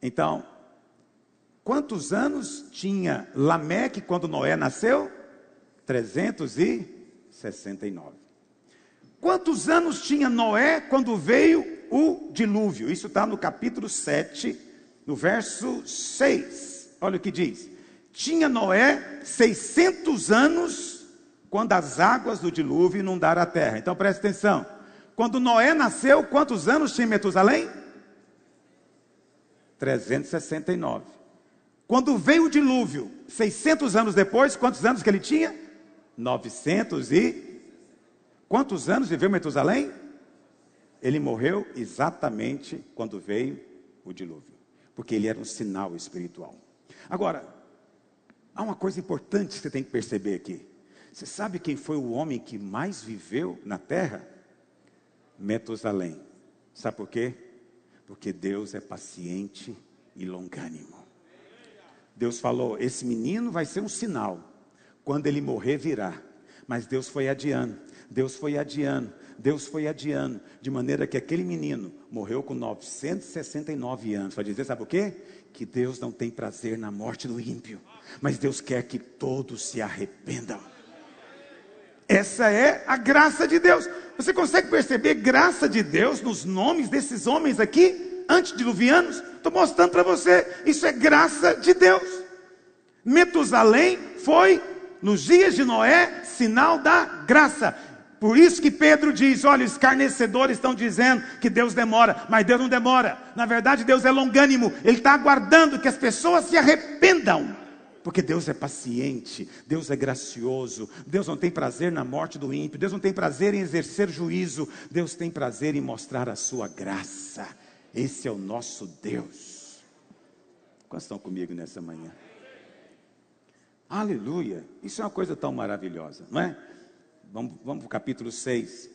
Então, quantos anos tinha Lameque quando Noé nasceu? 369. Quantos anos tinha Noé quando veio o dilúvio? Isso está no capítulo 7, no verso 6. Olha o que diz: Tinha Noé 600 anos quando as águas do dilúvio inundaram a terra. Então preste atenção. Quando Noé nasceu, quantos anos tinha Metusalém? 369. Quando veio o dilúvio, 600 anos depois, quantos anos que ele tinha? 900 e. Quantos anos viveu Metusalém? Ele morreu exatamente quando veio o dilúvio, porque ele era um sinal espiritual. Agora, há uma coisa importante que você tem que perceber aqui. Você sabe quem foi o homem que mais viveu na terra? Metusalém. Sabe por quê? Porque Deus é paciente e longânimo. Deus falou: esse menino vai ser um sinal. Quando ele morrer, virá. Mas Deus foi adiando, Deus foi adiando, Deus foi adiando, de maneira que aquele menino morreu com 969 anos. Para dizer, sabe o quê? Que Deus não tem prazer na morte do ímpio, mas Deus quer que todos se arrependam. Essa é a graça de Deus. Você consegue perceber graça de Deus nos nomes desses homens aqui, antediluvianos? Estou mostrando para você, isso é graça de Deus. Metusalém foi nos dias de Noé, sinal da graça. Por isso que Pedro diz: olha, os escarnecedores estão dizendo que Deus demora, mas Deus não demora. Na verdade, Deus é longânimo, Ele está aguardando que as pessoas se arrependam. Porque Deus é paciente, Deus é gracioso, Deus não tem prazer na morte do ímpio, Deus não tem prazer em exercer juízo, Deus tem prazer em mostrar a sua graça. Esse é o nosso Deus. Quantos estão comigo nessa manhã? Aleluia! Isso é uma coisa tão maravilhosa, não é? Vamos, vamos para o capítulo 6.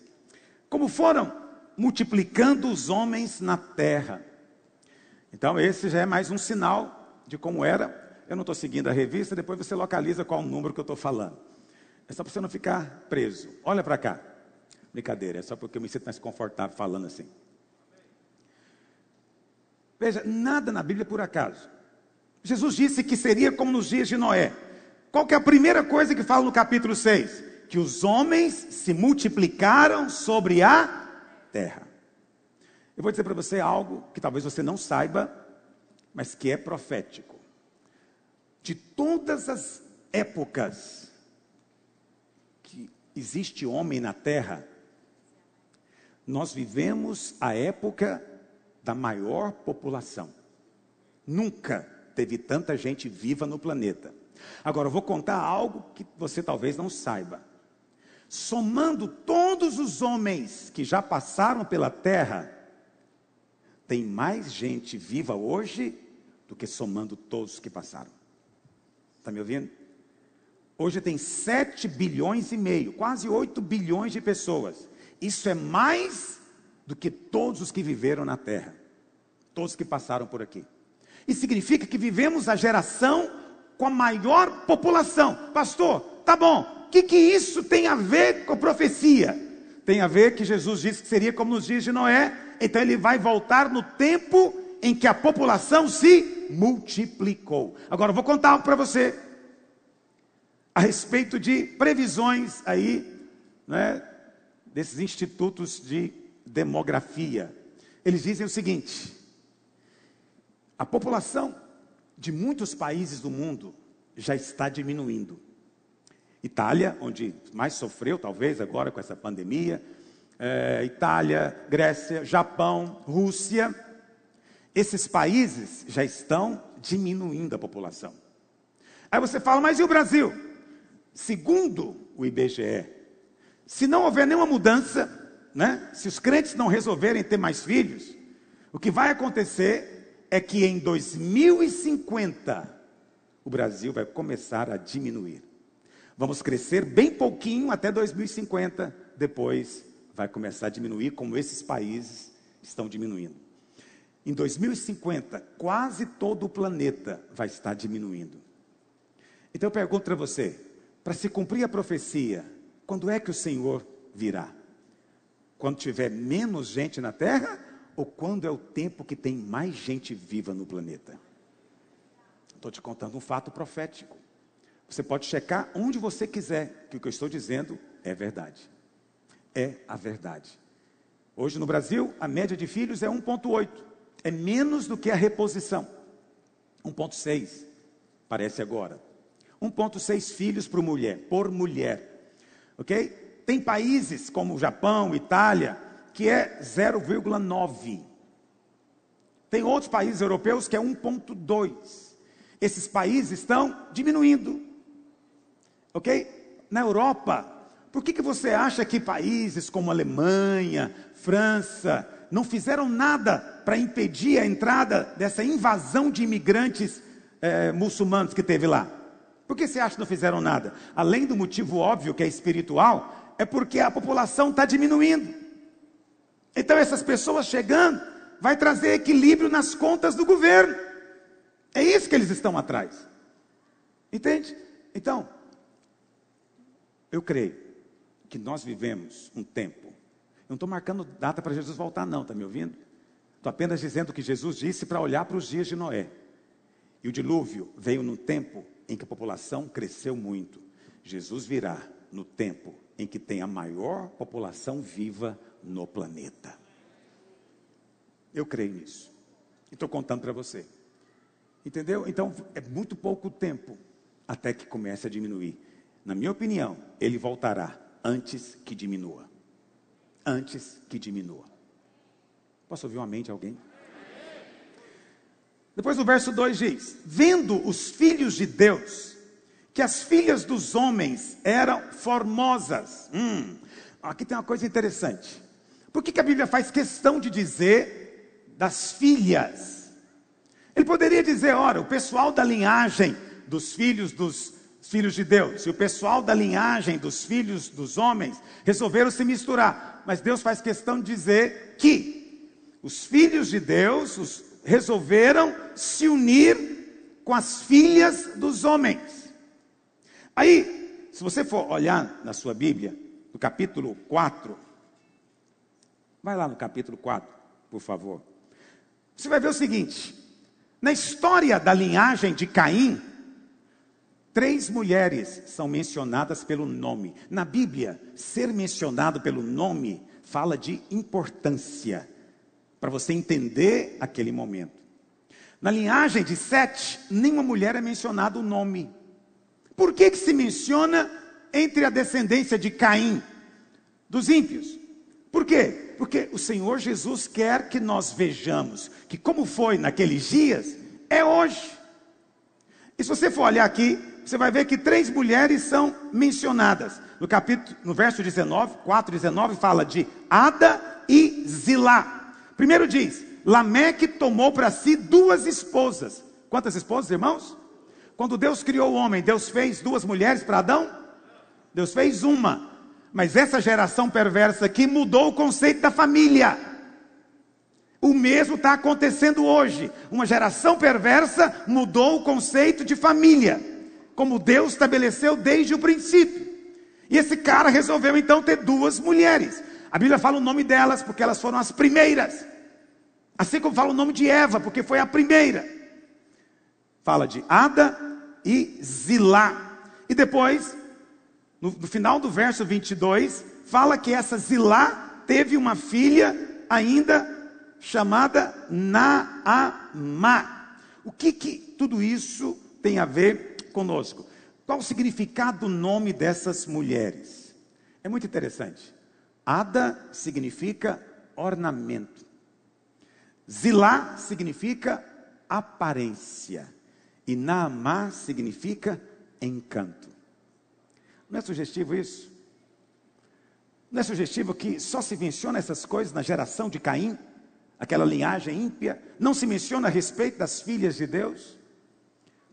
Como foram multiplicando os homens na terra. Então, esse já é mais um sinal de como era. Eu não estou seguindo a revista, depois você localiza qual o número que eu estou falando. É só para você não ficar preso. Olha para cá. Brincadeira, é só porque eu me sinto mais confortável falando assim. Veja, nada na Bíblia é por acaso. Jesus disse que seria como nos dias de Noé. Qual que é a primeira coisa que fala no capítulo 6? Que os homens se multiplicaram sobre a terra. Eu vou dizer para você algo que talvez você não saiba, mas que é profético. De todas as épocas que existe homem na terra, nós vivemos a época da maior população. Nunca teve tanta gente viva no planeta. Agora, eu vou contar algo que você talvez não saiba. Somando todos os homens que já passaram pela terra, tem mais gente viva hoje do que somando todos que passaram. Está me ouvindo? Hoje tem 7 bilhões e meio, quase 8 bilhões de pessoas. Isso é mais do que todos os que viveram na Terra, todos que passaram por aqui. Isso significa que vivemos a geração com a maior população. Pastor, tá bom, o que, que isso tem a ver com profecia? Tem a ver que Jesus disse que seria como nos dias de Noé, então ele vai voltar no tempo em que a população se multiplicou. Agora, eu vou contar para você a respeito de previsões aí, né, desses institutos de demografia. Eles dizem o seguinte: a população de muitos países do mundo já está diminuindo. Itália, onde mais sofreu, talvez, agora com essa pandemia, é, Itália, Grécia, Japão, Rússia, esses países já estão diminuindo a população. Aí você fala, mas e o Brasil? Segundo o IBGE, se não houver nenhuma mudança, né, se os crentes não resolverem ter mais filhos, o que vai acontecer é que em 2050 o Brasil vai começar a diminuir. Vamos crescer bem pouquinho até 2050, depois vai começar a diminuir, como esses países estão diminuindo. Em 2050, quase todo o planeta vai estar diminuindo. Então eu pergunto para você: para se cumprir a profecia, quando é que o Senhor virá? Quando tiver menos gente na terra ou quando é o tempo que tem mais gente viva no planeta? Estou te contando um fato profético. Você pode checar onde você quiser, que o que eu estou dizendo é verdade. É a verdade. Hoje no Brasil, a média de filhos é 1,8. É menos do que a reposição. 1,6, parece agora. 1,6 filhos por mulher, por mulher. Ok? Tem países como o Japão, Itália, que é 0,9. Tem outros países europeus que é 1,2. Esses países estão diminuindo. Ok? Na Europa, por que, que você acha que países como Alemanha, França, não fizeram nada para impedir a entrada dessa invasão de imigrantes eh, muçulmanos que teve lá? Por que você acha que não fizeram nada? Além do motivo óbvio que é espiritual, é porque a população está diminuindo. Então essas pessoas chegando vai trazer equilíbrio nas contas do governo. É isso que eles estão atrás. Entende? Então, eu creio que nós vivemos um tempo. Eu não estou marcando data para Jesus voltar, não, está me ouvindo? Estou apenas dizendo que Jesus disse para olhar para os dias de Noé. E o dilúvio veio no tempo em que a população cresceu muito. Jesus virá no tempo em que tem a maior população viva no planeta. Eu creio nisso. E estou contando para você. Entendeu? Então é muito pouco tempo até que comece a diminuir. Na minha opinião, ele voltará antes que diminua. Antes que diminua. Posso ouvir uma mente alguém? Depois o verso 2 diz: Vendo os filhos de Deus, que as filhas dos homens eram formosas. Hum, aqui tem uma coisa interessante. Por que, que a Bíblia faz questão de dizer das filhas? Ele poderia dizer: ora, o pessoal da linhagem dos filhos dos filhos de Deus e o pessoal da linhagem dos filhos dos homens resolveram se misturar. Mas Deus faz questão de dizer que os filhos de Deus os, resolveram se unir com as filhas dos homens. Aí, se você for olhar na sua Bíblia, no capítulo 4, vai lá no capítulo 4, por favor. Você vai ver o seguinte: na história da linhagem de Caim, três mulheres são mencionadas pelo nome. Na Bíblia, ser mencionado pelo nome fala de importância, para você entender aquele momento. Na linhagem de Sete, nenhuma mulher é mencionada o nome. Por que, que se menciona entre a descendência de Caim, dos ímpios? Por quê? Porque o Senhor Jesus quer que nós vejamos que, como foi naqueles dias, é hoje. E se você for olhar aqui, você vai ver que três mulheres são mencionadas. No capítulo, no verso 19, 4, 19, fala de Ada e Zilá. Primeiro diz: Lameque tomou para si duas esposas. Quantas esposas, irmãos? Quando Deus criou o homem, Deus fez duas mulheres para Adão? Deus fez uma. Mas essa geração perversa aqui mudou o conceito da família. O mesmo está acontecendo hoje. Uma geração perversa mudou o conceito de família, como Deus estabeleceu desde o princípio. E esse cara resolveu então ter duas mulheres. A Bíblia fala o nome delas porque elas foram as primeiras. Assim como fala o nome de Eva, porque foi a primeira. Fala de Ada e Zilá. E depois, no, no final do verso 22, fala que essa Zilá teve uma filha ainda chamada Naamá. O que, que tudo isso tem a ver conosco? Qual o significado do nome dessas mulheres? É muito interessante. Ada significa ornamento. Zilá significa aparência. E Naamá significa encanto. Não é sugestivo isso? Não é sugestivo que só se menciona essas coisas na geração de Caim? Aquela linhagem ímpia? Não se menciona a respeito das filhas de Deus?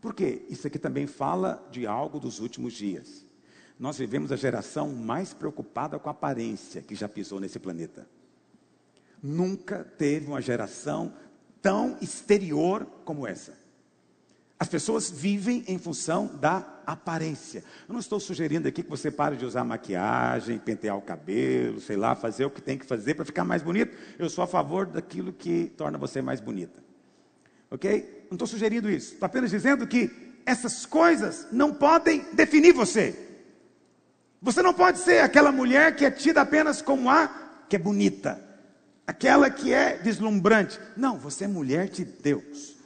Por quê? Isso aqui também fala de algo dos últimos dias. Nós vivemos a geração mais preocupada com a aparência que já pisou nesse planeta. Nunca teve uma geração tão exterior como essa. As pessoas vivem em função da aparência. Eu não estou sugerindo aqui que você pare de usar maquiagem, pentear o cabelo, sei lá, fazer o que tem que fazer para ficar mais bonito. Eu sou a favor daquilo que torna você mais bonita. Ok? Não estou sugerindo isso. Estou apenas dizendo que essas coisas não podem definir você. Você não pode ser aquela mulher que é tida apenas como a que é bonita, aquela que é deslumbrante. Não, você é mulher de Deus.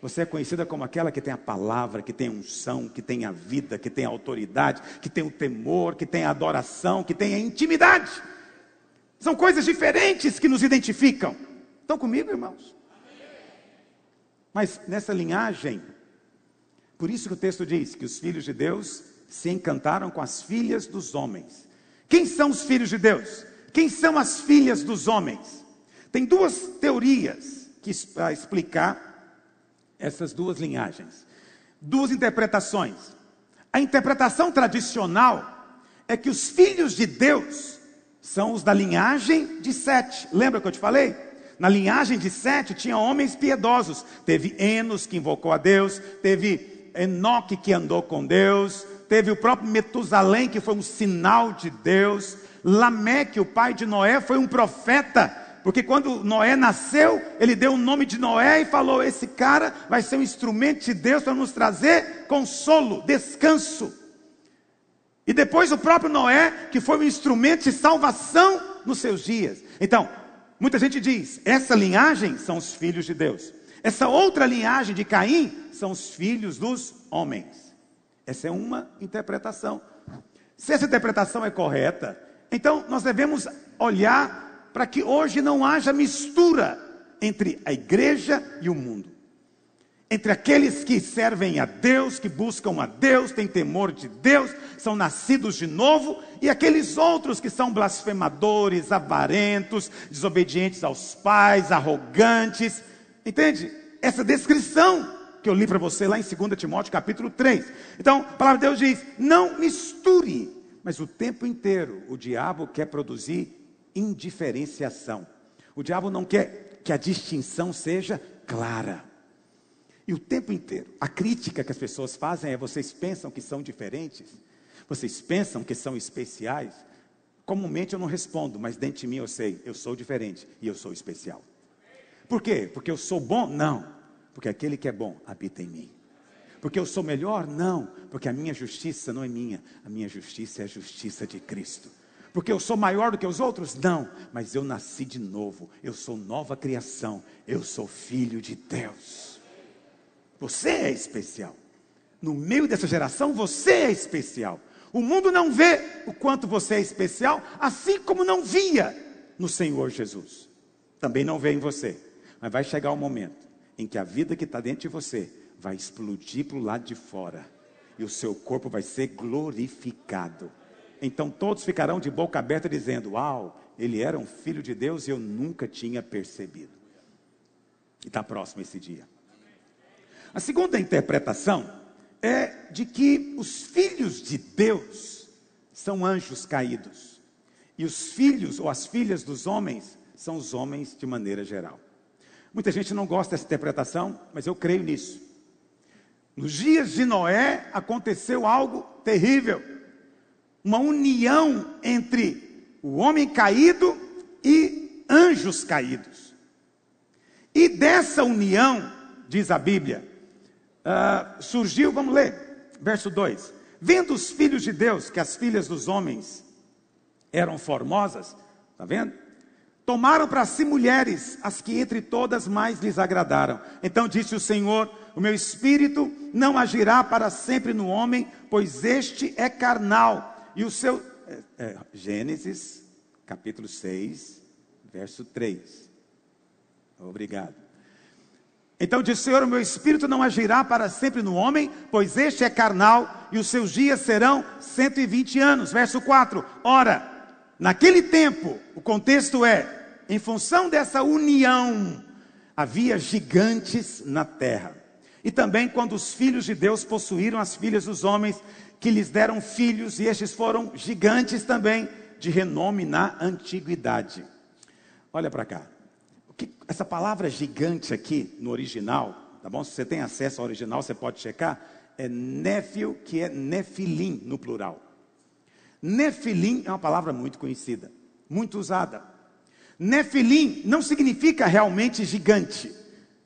Você é conhecida como aquela que tem a palavra, que tem a unção, que tem a vida, que tem a autoridade, que tem o temor, que tem a adoração, que tem a intimidade. São coisas diferentes que nos identificam. Estão comigo, irmãos? Mas nessa linhagem, por isso que o texto diz que os filhos de Deus se encantaram com as filhas dos homens. Quem são os filhos de Deus? Quem são as filhas dos homens? Tem duas teorias que para explicar essas duas linhagens. Duas interpretações. A interpretação tradicional é que os filhos de Deus são os da linhagem de Sete. Lembra que eu te falei? Na linhagem de Sete tinha homens piedosos. Teve Enos que invocou a Deus, teve Enoque que andou com Deus, teve o próprio Metusalém, que foi um sinal de Deus. Lameque, o pai de Noé, foi um profeta, porque quando Noé nasceu, ele deu o nome de Noé e falou: Esse cara vai ser um instrumento de Deus para nos trazer consolo, descanso. E depois o próprio Noé, que foi um instrumento de salvação nos seus dias. Então, muita gente diz: essa linhagem são os filhos de Deus. Essa outra linhagem de Caim são os filhos dos homens. Essa é uma interpretação. Se essa interpretação é correta, então nós devemos olhar para que hoje não haja mistura entre a igreja e o mundo. Entre aqueles que servem a Deus, que buscam a Deus, têm temor de Deus, são nascidos de novo, e aqueles outros que são blasfemadores, avarentos, desobedientes aos pais, arrogantes. Entende? Essa descrição que eu li para você lá em 2 Timóteo capítulo 3. Então, a palavra de Deus diz: não misture, mas o tempo inteiro o diabo quer produzir indiferenciação. O diabo não quer que a distinção seja clara. E o tempo inteiro, a crítica que as pessoas fazem é: vocês pensam que são diferentes? Vocês pensam que são especiais? Comumente eu não respondo, mas dentro de mim eu sei, eu sou diferente e eu sou especial. Por quê? Porque eu sou bom? Não. Porque aquele que é bom habita em mim. Porque eu sou melhor? Não, porque a minha justiça não é minha, a minha justiça é a justiça de Cristo. Porque eu sou maior do que os outros? Não, mas eu nasci de novo, eu sou nova criação, eu sou filho de Deus. Você é especial. No meio dessa geração, você é especial. O mundo não vê o quanto você é especial, assim como não via no Senhor Jesus. Também não vê em você. Mas vai chegar o momento em que a vida que está dentro de você vai explodir para o lado de fora e o seu corpo vai ser glorificado. Então todos ficarão de boca aberta dizendo: Uau, ele era um filho de Deus e eu nunca tinha percebido. E está próximo esse dia. A segunda interpretação é de que os filhos de Deus são anjos caídos. E os filhos ou as filhas dos homens são os homens de maneira geral. Muita gente não gosta dessa interpretação, mas eu creio nisso. Nos dias de Noé aconteceu algo terrível. Uma união entre o homem caído e anjos caídos. E dessa união, diz a Bíblia, uh, surgiu, vamos ler, verso 2: Vendo os filhos de Deus que as filhas dos homens eram formosas, está vendo? Tomaram para si mulheres, as que entre todas mais lhes agradaram. Então disse o Senhor: O meu espírito não agirá para sempre no homem, pois este é carnal. E o seu. É, é, Gênesis, capítulo 6, verso 3. Obrigado. Então o Senhor: O meu espírito não agirá para sempre no homem, pois este é carnal, e os seus dias serão 120 anos. Verso 4. Ora, naquele tempo, o contexto é em função dessa união, havia gigantes na terra. E também quando os filhos de Deus possuíram as filhas dos homens, que lhes deram filhos, e estes foram gigantes também, de renome na antiguidade. Olha para cá. Essa palavra gigante aqui no original, tá bom? Se você tem acesso ao original, você pode checar. É Nefil, que é Nefilim no plural. Nefilim é uma palavra muito conhecida, muito usada. Nefilim não significa realmente gigante,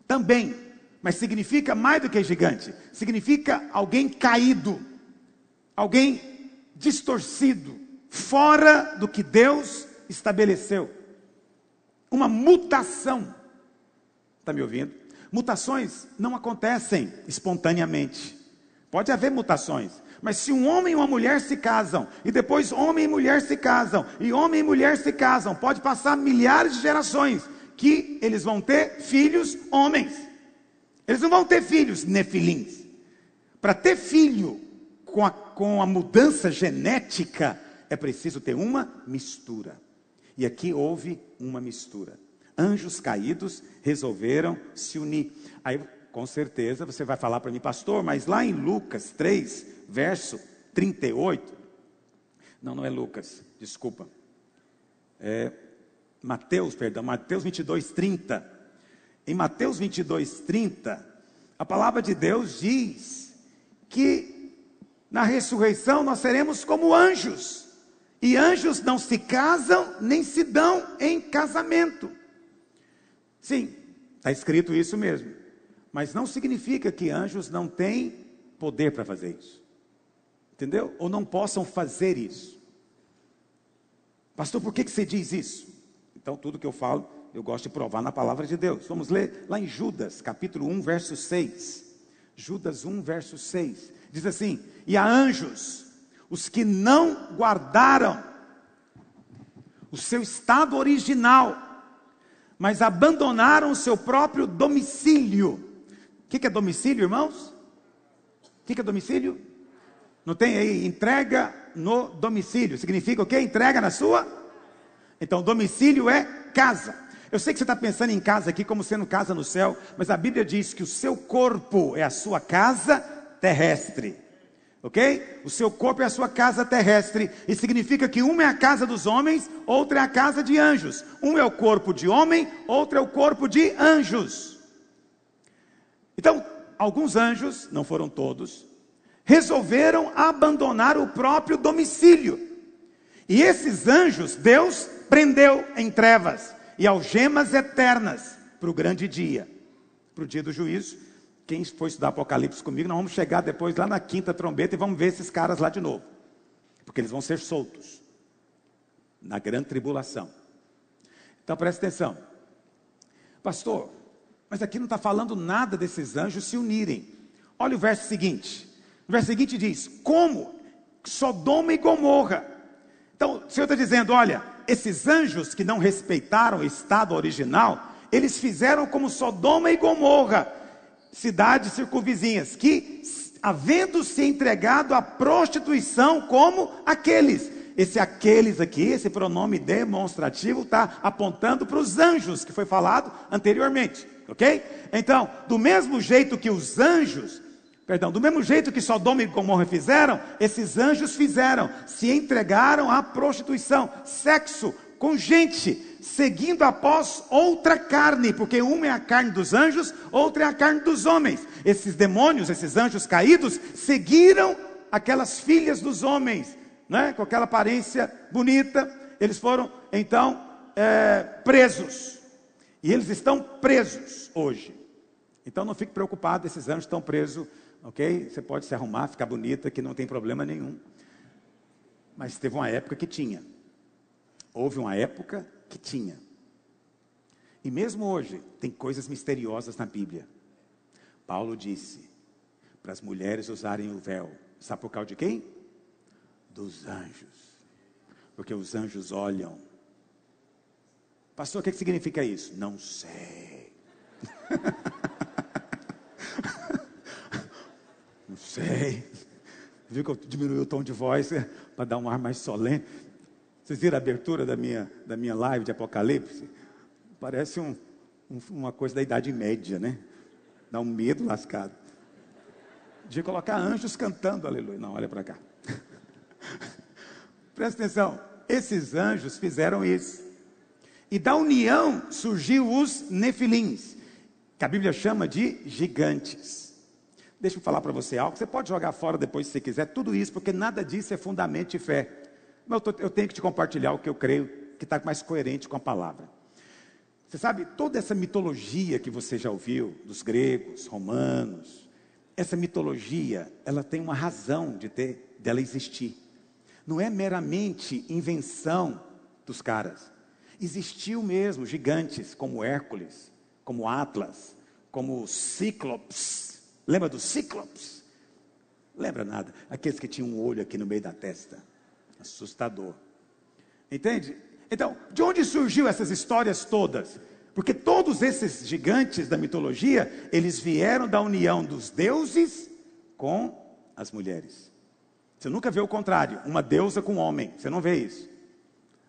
também, mas significa mais do que gigante, significa alguém caído, alguém distorcido, fora do que Deus estabeleceu. Uma mutação. Está me ouvindo? Mutações não acontecem espontaneamente. Pode haver mutações, mas se um homem e uma mulher se casam, e depois homem e mulher se casam, e homem e mulher se casam, pode passar milhares de gerações, que eles vão ter filhos homens. Eles não vão ter filhos nefilins. Para ter filho com a, com a mudança genética, é preciso ter uma mistura. E aqui houve uma mistura. Anjos caídos resolveram se unir. Aí, com certeza, você vai falar para mim, pastor, mas lá em Lucas 3, verso 38. Não, não é Lucas, desculpa. É Mateus, perdão, Mateus 22, 30. Em Mateus 22, 30, a palavra de Deus diz que na ressurreição nós seremos como anjos. E anjos não se casam nem se dão em casamento. Sim, está escrito isso mesmo. Mas não significa que anjos não têm poder para fazer isso. Entendeu? Ou não possam fazer isso. Pastor, por que, que você diz isso? Então, tudo que eu falo, eu gosto de provar na palavra de Deus. Vamos ler lá em Judas, capítulo 1, verso 6. Judas 1, verso 6. Diz assim: E a anjos, os que não guardaram o seu estado original, mas abandonaram o seu próprio domicílio. O que, é domicílio, irmãos? O que, que é domicílio? Não tem aí entrega no domicílio. Significa o quê? Entrega na sua? Então, domicílio é casa. Eu sei que você está pensando em casa aqui como sendo casa no céu, mas a Bíblia diz que o seu corpo é a sua casa terrestre. Ok? O seu corpo é a sua casa terrestre. E significa que uma é a casa dos homens, outra é a casa de anjos. Um é o corpo de homem, outro é o corpo de anjos. Então, alguns anjos, não foram todos, resolveram abandonar o próprio domicílio. E esses anjos, Deus prendeu em trevas e algemas eternas para o grande dia, para o dia do juízo. Quem for estudar Apocalipse comigo, nós vamos chegar depois lá na quinta trombeta e vamos ver esses caras lá de novo, porque eles vão ser soltos na grande tribulação. Então preste atenção, pastor, mas aqui não está falando nada desses anjos se unirem. Olha o verso seguinte: no verso seguinte diz: Como Sodoma e Gomorra. Então, o Senhor está dizendo: olha, esses anjos que não respeitaram o estado original, eles fizeram como Sodoma e Gomorra, cidades circunvizinhas, que, havendo se entregado à prostituição como aqueles. Esse aqueles aqui, esse pronome demonstrativo, está apontando para os anjos que foi falado anteriormente, ok? Então, do mesmo jeito que os anjos Perdão, do mesmo jeito que Sodoma e Gomorra fizeram, esses anjos fizeram, se entregaram à prostituição, sexo com gente, seguindo após outra carne, porque uma é a carne dos anjos, outra é a carne dos homens. Esses demônios, esses anjos caídos, seguiram aquelas filhas dos homens, né, com aquela aparência bonita, eles foram então é, presos, e eles estão presos hoje. Então não fique preocupado, esses anjos estão presos ok? Você pode se arrumar, ficar bonita, que não tem problema nenhum. Mas teve uma época que tinha. Houve uma época que tinha. E mesmo hoje, tem coisas misteriosas na Bíblia. Paulo disse para as mulheres usarem o véu. Sabe por causa de quem? Dos anjos. Porque os anjos olham. Pastor, o que significa isso? Não sei. Não sei. Viu que eu diminui o tom de voz para dar um ar mais solene. Vocês viram a abertura da minha, da minha live de Apocalipse? Parece um, um, uma coisa da Idade Média, né? Dá um medo lascado. De colocar anjos cantando, aleluia. Não, olha para cá. Presta atenção. Esses anjos fizeram isso. E da união surgiu os nefilins, que a Bíblia chama de gigantes. Deixa eu falar para você algo. Você pode jogar fora depois se você quiser, tudo isso, porque nada disso é fundamento de fé. Mas eu, tô, eu tenho que te compartilhar o que eu creio que está mais coerente com a palavra. Você sabe, toda essa mitologia que você já ouviu, dos gregos, romanos, essa mitologia, ela tem uma razão de ter, dela existir. Não é meramente invenção dos caras. Existiu mesmo gigantes como Hércules, como Atlas, como Cíclopes, Lembra do Cíclopes? Lembra nada? Aqueles que tinham um olho aqui no meio da testa. Assustador. Entende? Então, de onde surgiu essas histórias todas? Porque todos esses gigantes da mitologia, eles vieram da união dos deuses com as mulheres. Você nunca vê o contrário, uma deusa com homem. Você não vê isso.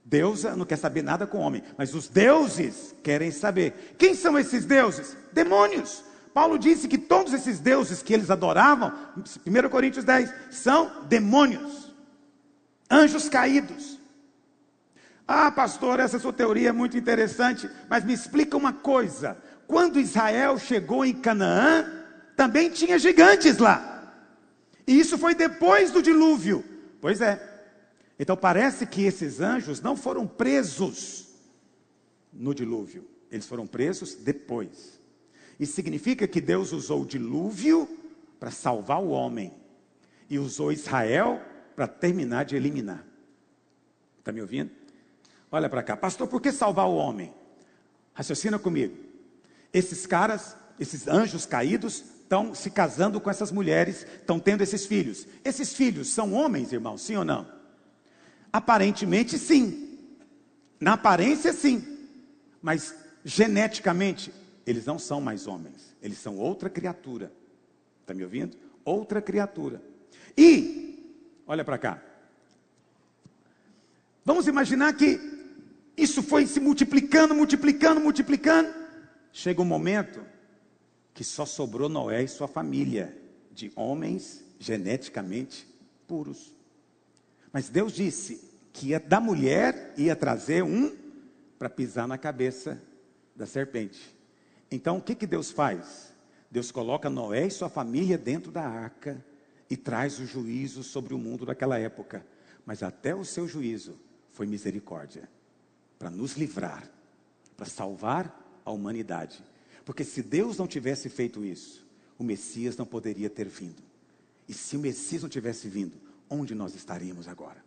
Deusa não quer saber nada com homem, mas os deuses querem saber. Quem são esses deuses? Demônios. Paulo disse que todos esses deuses que eles adoravam, 1 Coríntios 10, são demônios, anjos caídos. Ah, pastor, essa sua teoria é muito interessante, mas me explica uma coisa: quando Israel chegou em Canaã, também tinha gigantes lá, e isso foi depois do dilúvio. Pois é. Então parece que esses anjos não foram presos no dilúvio, eles foram presos depois. Isso significa que Deus usou o dilúvio para salvar o homem e usou Israel para terminar de eliminar. Está me ouvindo? Olha para cá, pastor, por que salvar o homem? Raciocina comigo. Esses caras, esses anjos caídos, estão se casando com essas mulheres, estão tendo esses filhos. Esses filhos são homens, irmão, sim ou não? Aparentemente, sim. Na aparência, sim. Mas geneticamente, eles não são mais homens, eles são outra criatura. Está me ouvindo? Outra criatura. E, olha para cá. Vamos imaginar que isso foi se multiplicando, multiplicando, multiplicando. Chega um momento que só sobrou Noé e sua família de homens geneticamente puros. Mas Deus disse que ia, da mulher ia trazer um para pisar na cabeça da serpente. Então, o que, que Deus faz? Deus coloca Noé e sua família dentro da arca e traz o juízo sobre o mundo daquela época. Mas até o seu juízo foi misericórdia para nos livrar, para salvar a humanidade. Porque se Deus não tivesse feito isso, o Messias não poderia ter vindo. E se o Messias não tivesse vindo, onde nós estaríamos agora?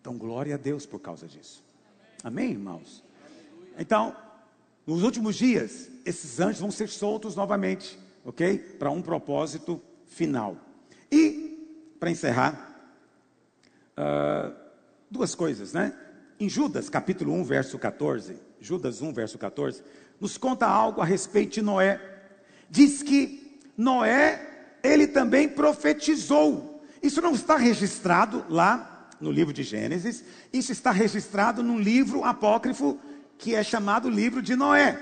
Então, glória a Deus por causa disso. Amém, irmãos? Então, nos últimos dias, esses anjos vão ser soltos novamente, ok? Para um propósito final. E, para encerrar, uh, duas coisas, né? Em Judas, capítulo 1, verso 14, Judas 1, verso 14, nos conta algo a respeito de Noé. Diz que Noé, ele também profetizou. Isso não está registrado lá no livro de Gênesis, isso está registrado num livro apócrifo que é chamado livro de Noé.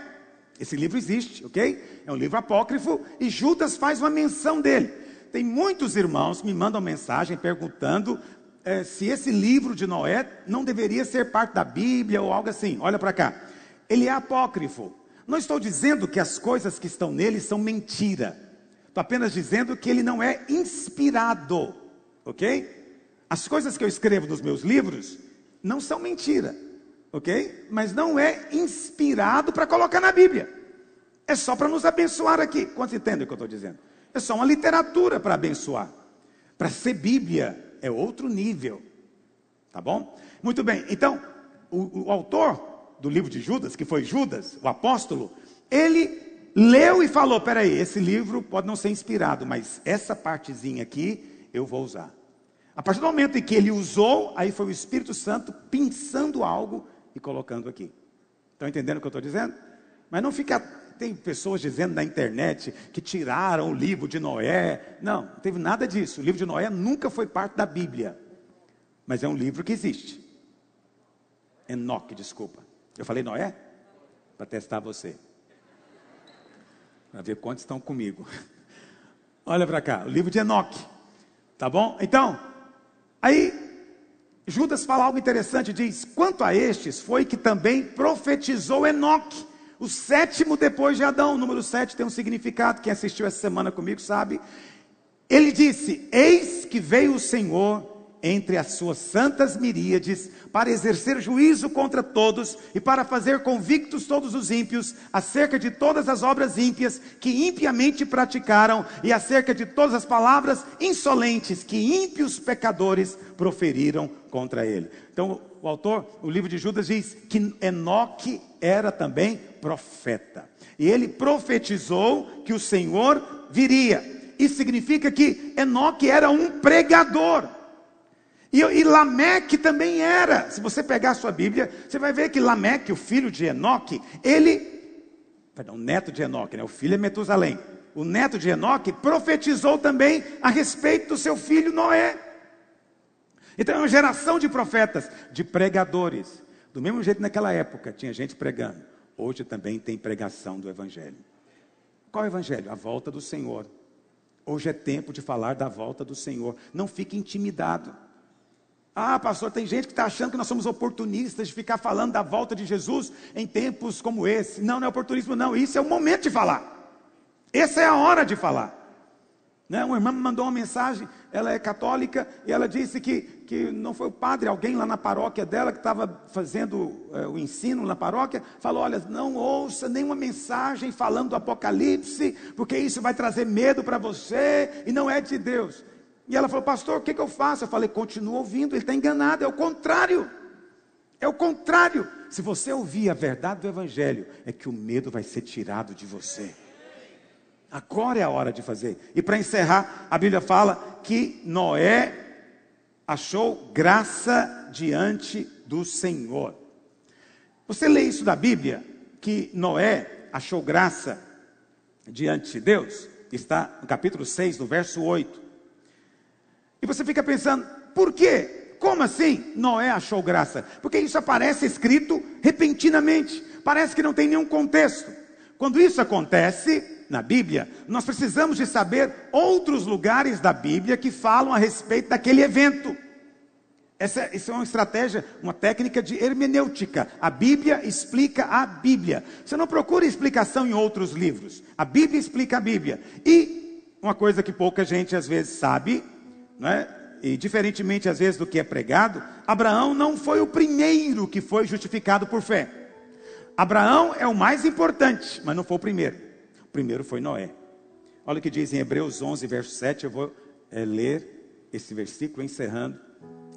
Esse livro existe, ok? É um livro apócrifo e Judas faz uma menção dele. Tem muitos irmãos que me mandam mensagem perguntando é, se esse livro de Noé não deveria ser parte da Bíblia ou algo assim. Olha para cá. Ele é apócrifo. Não estou dizendo que as coisas que estão nele são mentira. Estou apenas dizendo que ele não é inspirado. Ok? As coisas que eu escrevo nos meus livros não são mentira. Ok? Mas não é inspirado para colocar na Bíblia. É só para nos abençoar aqui. Quantos entendem o que eu estou dizendo? É só uma literatura para abençoar. Para ser Bíblia é outro nível. Tá bom? Muito bem. Então, o, o autor do livro de Judas, que foi Judas, o apóstolo, ele leu e falou: peraí, esse livro pode não ser inspirado, mas essa partezinha aqui eu vou usar. A partir do momento em que ele usou, aí foi o Espírito Santo pensando algo e colocando aqui. Estão entendendo o que eu estou dizendo? Mas não fica. Tem pessoas dizendo na internet que tiraram o livro de Noé. Não, não teve nada disso. O livro de Noé nunca foi parte da Bíblia. Mas é um livro que existe. Enoque, desculpa. Eu falei Noé? Para testar você. Para ver quantos estão comigo. Olha para cá, o livro de Enoque. Tá bom? Então, aí Judas fala algo interessante, diz: "Quanto a estes foi que também profetizou Enoque, o sétimo depois de Adão. O número 7 tem um significado, quem assistiu essa semana comigo sabe. Ele disse: Eis que veio o Senhor entre as suas santas miríades, para exercer juízo contra todos e para fazer convictos todos os ímpios acerca de todas as obras ímpias que impiamente praticaram e acerca de todas as palavras insolentes que ímpios pecadores proferiram contra ele. Então, o autor, o livro de Judas diz que Enoque era também profeta. E ele profetizou que o Senhor viria. Isso significa que Enoque era um pregador. E, e Lameque também era. Se você pegar a sua Bíblia, você vai ver que Lameque, o filho de Enoque, ele, perdão, o neto de Enoque, né? o filho é Metusalém. O neto de Enoque profetizou também a respeito do seu filho Noé. Então é uma geração de profetas, de pregadores. Do mesmo jeito naquela época tinha gente pregando. Hoje também tem pregação do Evangelho. Qual é o Evangelho? A volta do Senhor. Hoje é tempo de falar da volta do Senhor. Não fique intimidado. Ah, pastor, tem gente que está achando que nós somos oportunistas de ficar falando da volta de Jesus em tempos como esse. Não, não é oportunismo, não. Isso é o momento de falar. Essa é a hora de falar. Né? Uma irmã me mandou uma mensagem, ela é católica, e ela disse que, que não foi o padre, alguém lá na paróquia dela que estava fazendo é, o ensino na paróquia, falou: olha, não ouça nenhuma mensagem falando do Apocalipse, porque isso vai trazer medo para você e não é de Deus. E ela falou, pastor, o que, que eu faço? Eu falei, continua ouvindo, ele está enganado, é o contrário. É o contrário. Se você ouvir a verdade do Evangelho, é que o medo vai ser tirado de você. Agora é a hora de fazer. E para encerrar, a Bíblia fala que Noé achou graça diante do Senhor. Você lê isso da Bíblia, que Noé achou graça diante de Deus? Está no capítulo 6, no verso 8. E você fica pensando, por quê? Como assim Noé achou graça? Porque isso aparece escrito repentinamente, parece que não tem nenhum contexto. Quando isso acontece na Bíblia, nós precisamos de saber outros lugares da Bíblia que falam a respeito daquele evento. Essa, é uma estratégia, uma técnica de hermenêutica. A Bíblia explica a Bíblia. Você não procura explicação em outros livros. A Bíblia explica a Bíblia. E uma coisa que pouca gente às vezes sabe né? e diferentemente às vezes do que é pregado, Abraão não foi o primeiro que foi justificado por fé. Abraão é o mais importante, mas não foi o primeiro. O primeiro foi Noé. Olha o que diz em Hebreus 11, verso 7. Eu vou é, ler esse versículo encerrando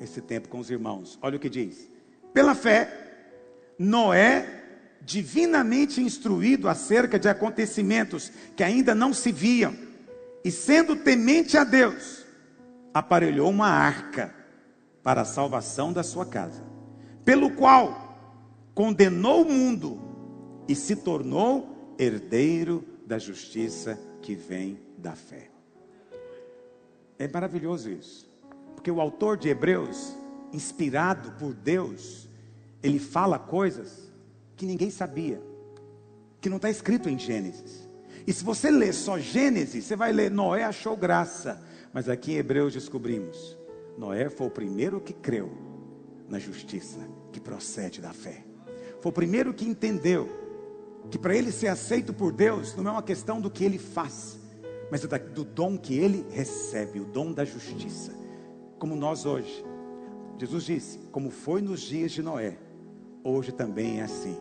esse tempo com os irmãos. Olha o que diz: Pela fé, Noé, divinamente instruído acerca de acontecimentos que ainda não se viam, e sendo temente a Deus, aparelhou uma arca para a salvação da sua casa, pelo qual condenou o mundo e se tornou herdeiro da justiça que vem da fé. É maravilhoso isso, porque o autor de Hebreus, inspirado por Deus, ele fala coisas que ninguém sabia, que não está escrito em Gênesis. E se você ler só Gênesis, você vai ler Noé achou graça. Mas aqui em Hebreus descobrimos: Noé foi o primeiro que creu na justiça que procede da fé. Foi o primeiro que entendeu que para ele ser aceito por Deus não é uma questão do que ele faz, mas do dom que ele recebe, o dom da justiça. Como nós hoje. Jesus disse: como foi nos dias de Noé, hoje também é assim.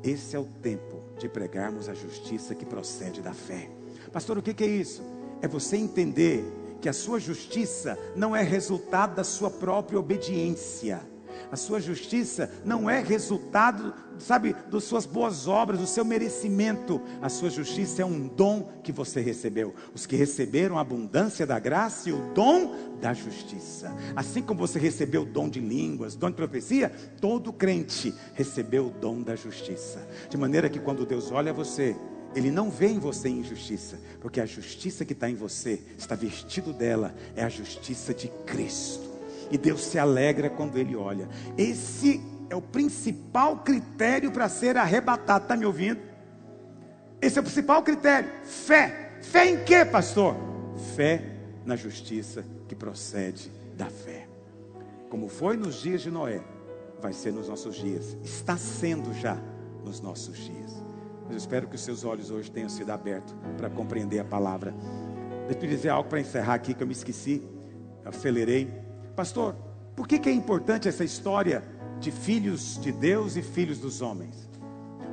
Esse é o tempo de pregarmos a justiça que procede da fé. Pastor, o que é isso? É você entender que a sua justiça não é resultado da sua própria obediência a sua justiça não é resultado, sabe, das suas boas obras, do seu merecimento. A sua justiça é um dom que você recebeu. Os que receberam a abundância da graça e o dom da justiça. Assim como você recebeu o dom de línguas, dom de profecia, todo crente recebeu o dom da justiça. De maneira que quando Deus olha você, ele não vê em você injustiça, porque a justiça que está em você, está vestido dela, é a justiça de Cristo e Deus se alegra quando ele olha. Esse é o principal critério para ser arrebatado. Está me ouvindo? Esse é o principal critério. Fé. Fé em quê, pastor? Fé na justiça que procede da fé. Como foi nos dias de Noé, vai ser nos nossos dias. Está sendo já nos nossos dias. Mas eu espero que os seus olhos hoje tenham sido abertos para compreender a palavra. Deixa eu dizer algo para encerrar aqui que eu me esqueci. Acelerei. Pastor, por que, que é importante essa história de filhos de Deus e filhos dos homens?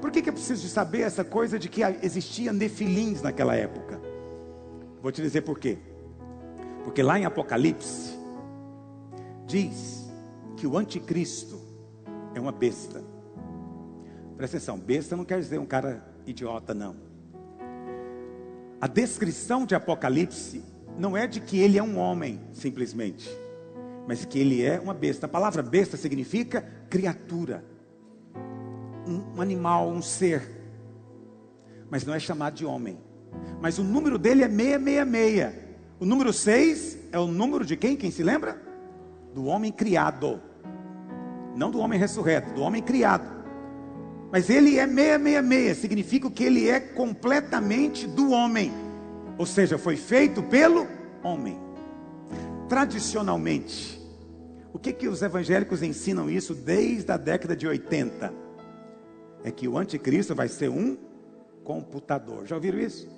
Por que, que é preciso saber essa coisa de que existia nefilins naquela época? Vou te dizer por quê. Porque lá em Apocalipse, diz que o anticristo é uma besta. Presta atenção, besta não quer dizer um cara idiota, não. A descrição de Apocalipse não é de que ele é um homem, simplesmente mas que ele é uma besta. A palavra besta significa criatura, um, animal, um ser, mas não é chamado de homem. Mas o número dele é 666. O número 6 é o número de quem? Quem se lembra? Do homem criado. Não do homem ressurreto, do homem criado. Mas ele é 666, significa que ele é completamente do homem. Ou seja, foi feito pelo homem. Tradicionalmente, o que, que os evangélicos ensinam isso desde a década de 80? É que o anticristo vai ser um computador. Já ouviram isso?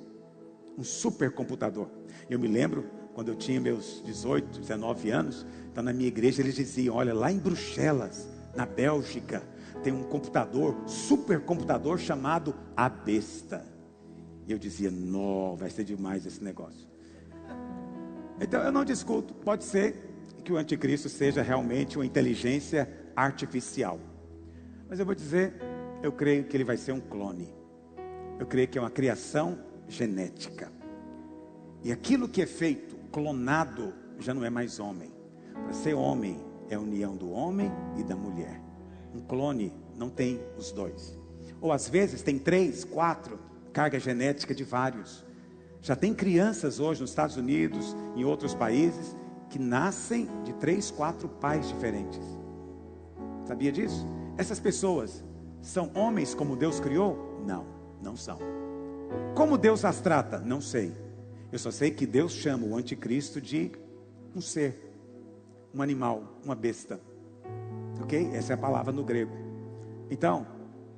Um supercomputador. Eu me lembro quando eu tinha meus 18, 19 anos, então na minha igreja eles diziam: olha, lá em Bruxelas, na Bélgica, tem um computador, supercomputador chamado A Besta. E eu dizia: não, vai ser demais esse negócio. Então eu não discuto, pode ser que o anticristo seja realmente uma inteligência artificial. Mas eu vou dizer, eu creio que ele vai ser um clone. Eu creio que é uma criação genética. E aquilo que é feito, clonado, já não é mais homem. Para ser homem, é a união do homem e da mulher. Um clone não tem os dois. Ou às vezes tem três, quatro, carga genética de vários. Já tem crianças hoje nos Estados Unidos, em outros países, que nascem de três, quatro pais diferentes. Sabia disso? Essas pessoas são homens como Deus criou? Não, não são. Como Deus as trata? Não sei. Eu só sei que Deus chama o anticristo de um ser, um animal, uma besta. Ok? Essa é a palavra no grego. Então,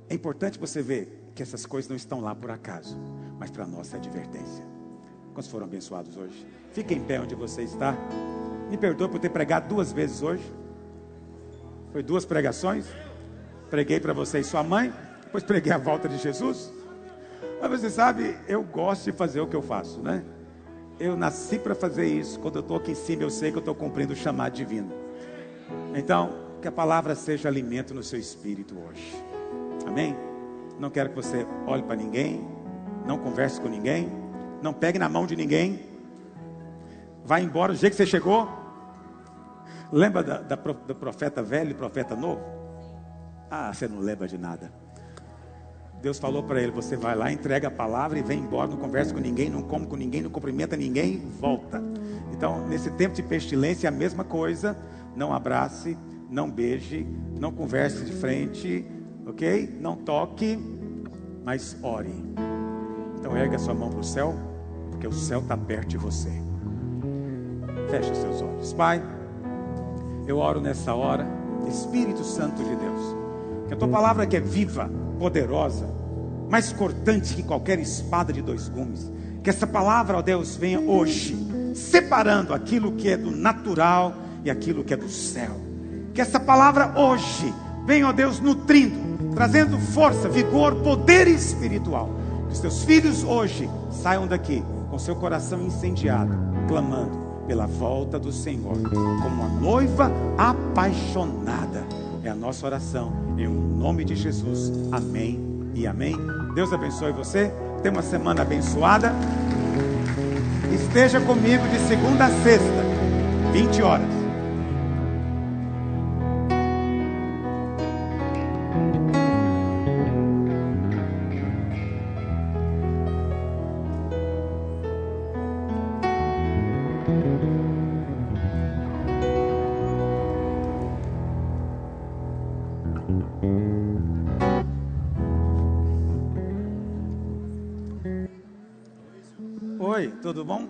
é importante você ver que essas coisas não estão lá por acaso, mas para nossa advertência. Quantos foram abençoados hoje? Fique em pé onde você está. Me perdoe por ter pregado duas vezes hoje. Foi duas pregações. Preguei para você e sua mãe, depois preguei a volta de Jesus. Mas você sabe, eu gosto de fazer o que eu faço, né? Eu nasci para fazer isso. Quando eu estou aqui em cima, eu sei que eu estou cumprindo o chamado divino. Então, que a palavra seja alimento no seu espírito hoje. Amém? Não quero que você olhe para ninguém, não converse com ninguém, não pegue na mão de ninguém vai embora do jeito que você chegou. Lembra da, da, do profeta velho e profeta novo? Ah, você não lembra de nada. Deus falou para ele: você vai lá, entrega a palavra e vem embora, não conversa com ninguém, não come com ninguém, não cumprimenta ninguém, volta. Então, nesse tempo de pestilência, é a mesma coisa. Não abrace, não beije, não converse de frente, ok? Não toque, mas ore. Então ergue a sua mão para o céu, porque o céu está perto de você. Feche seus olhos. Pai, eu oro nessa hora, Espírito Santo de Deus, que a tua palavra que é viva, poderosa, mais cortante que qualquer espada de dois gumes, que essa palavra, ó Deus, venha hoje, separando aquilo que é do natural e aquilo que é do céu. Que essa palavra hoje venha, ó Deus, nutrindo, trazendo força, vigor, poder espiritual. Os teus filhos hoje saiam daqui com seu coração incendiado, clamando pela volta do Senhor, como uma noiva apaixonada. É a nossa oração, em nome de Jesus. Amém e amém. Deus abençoe você. Tenha uma semana abençoada. Esteja comigo de segunda a sexta, 20 horas. Tudo bom?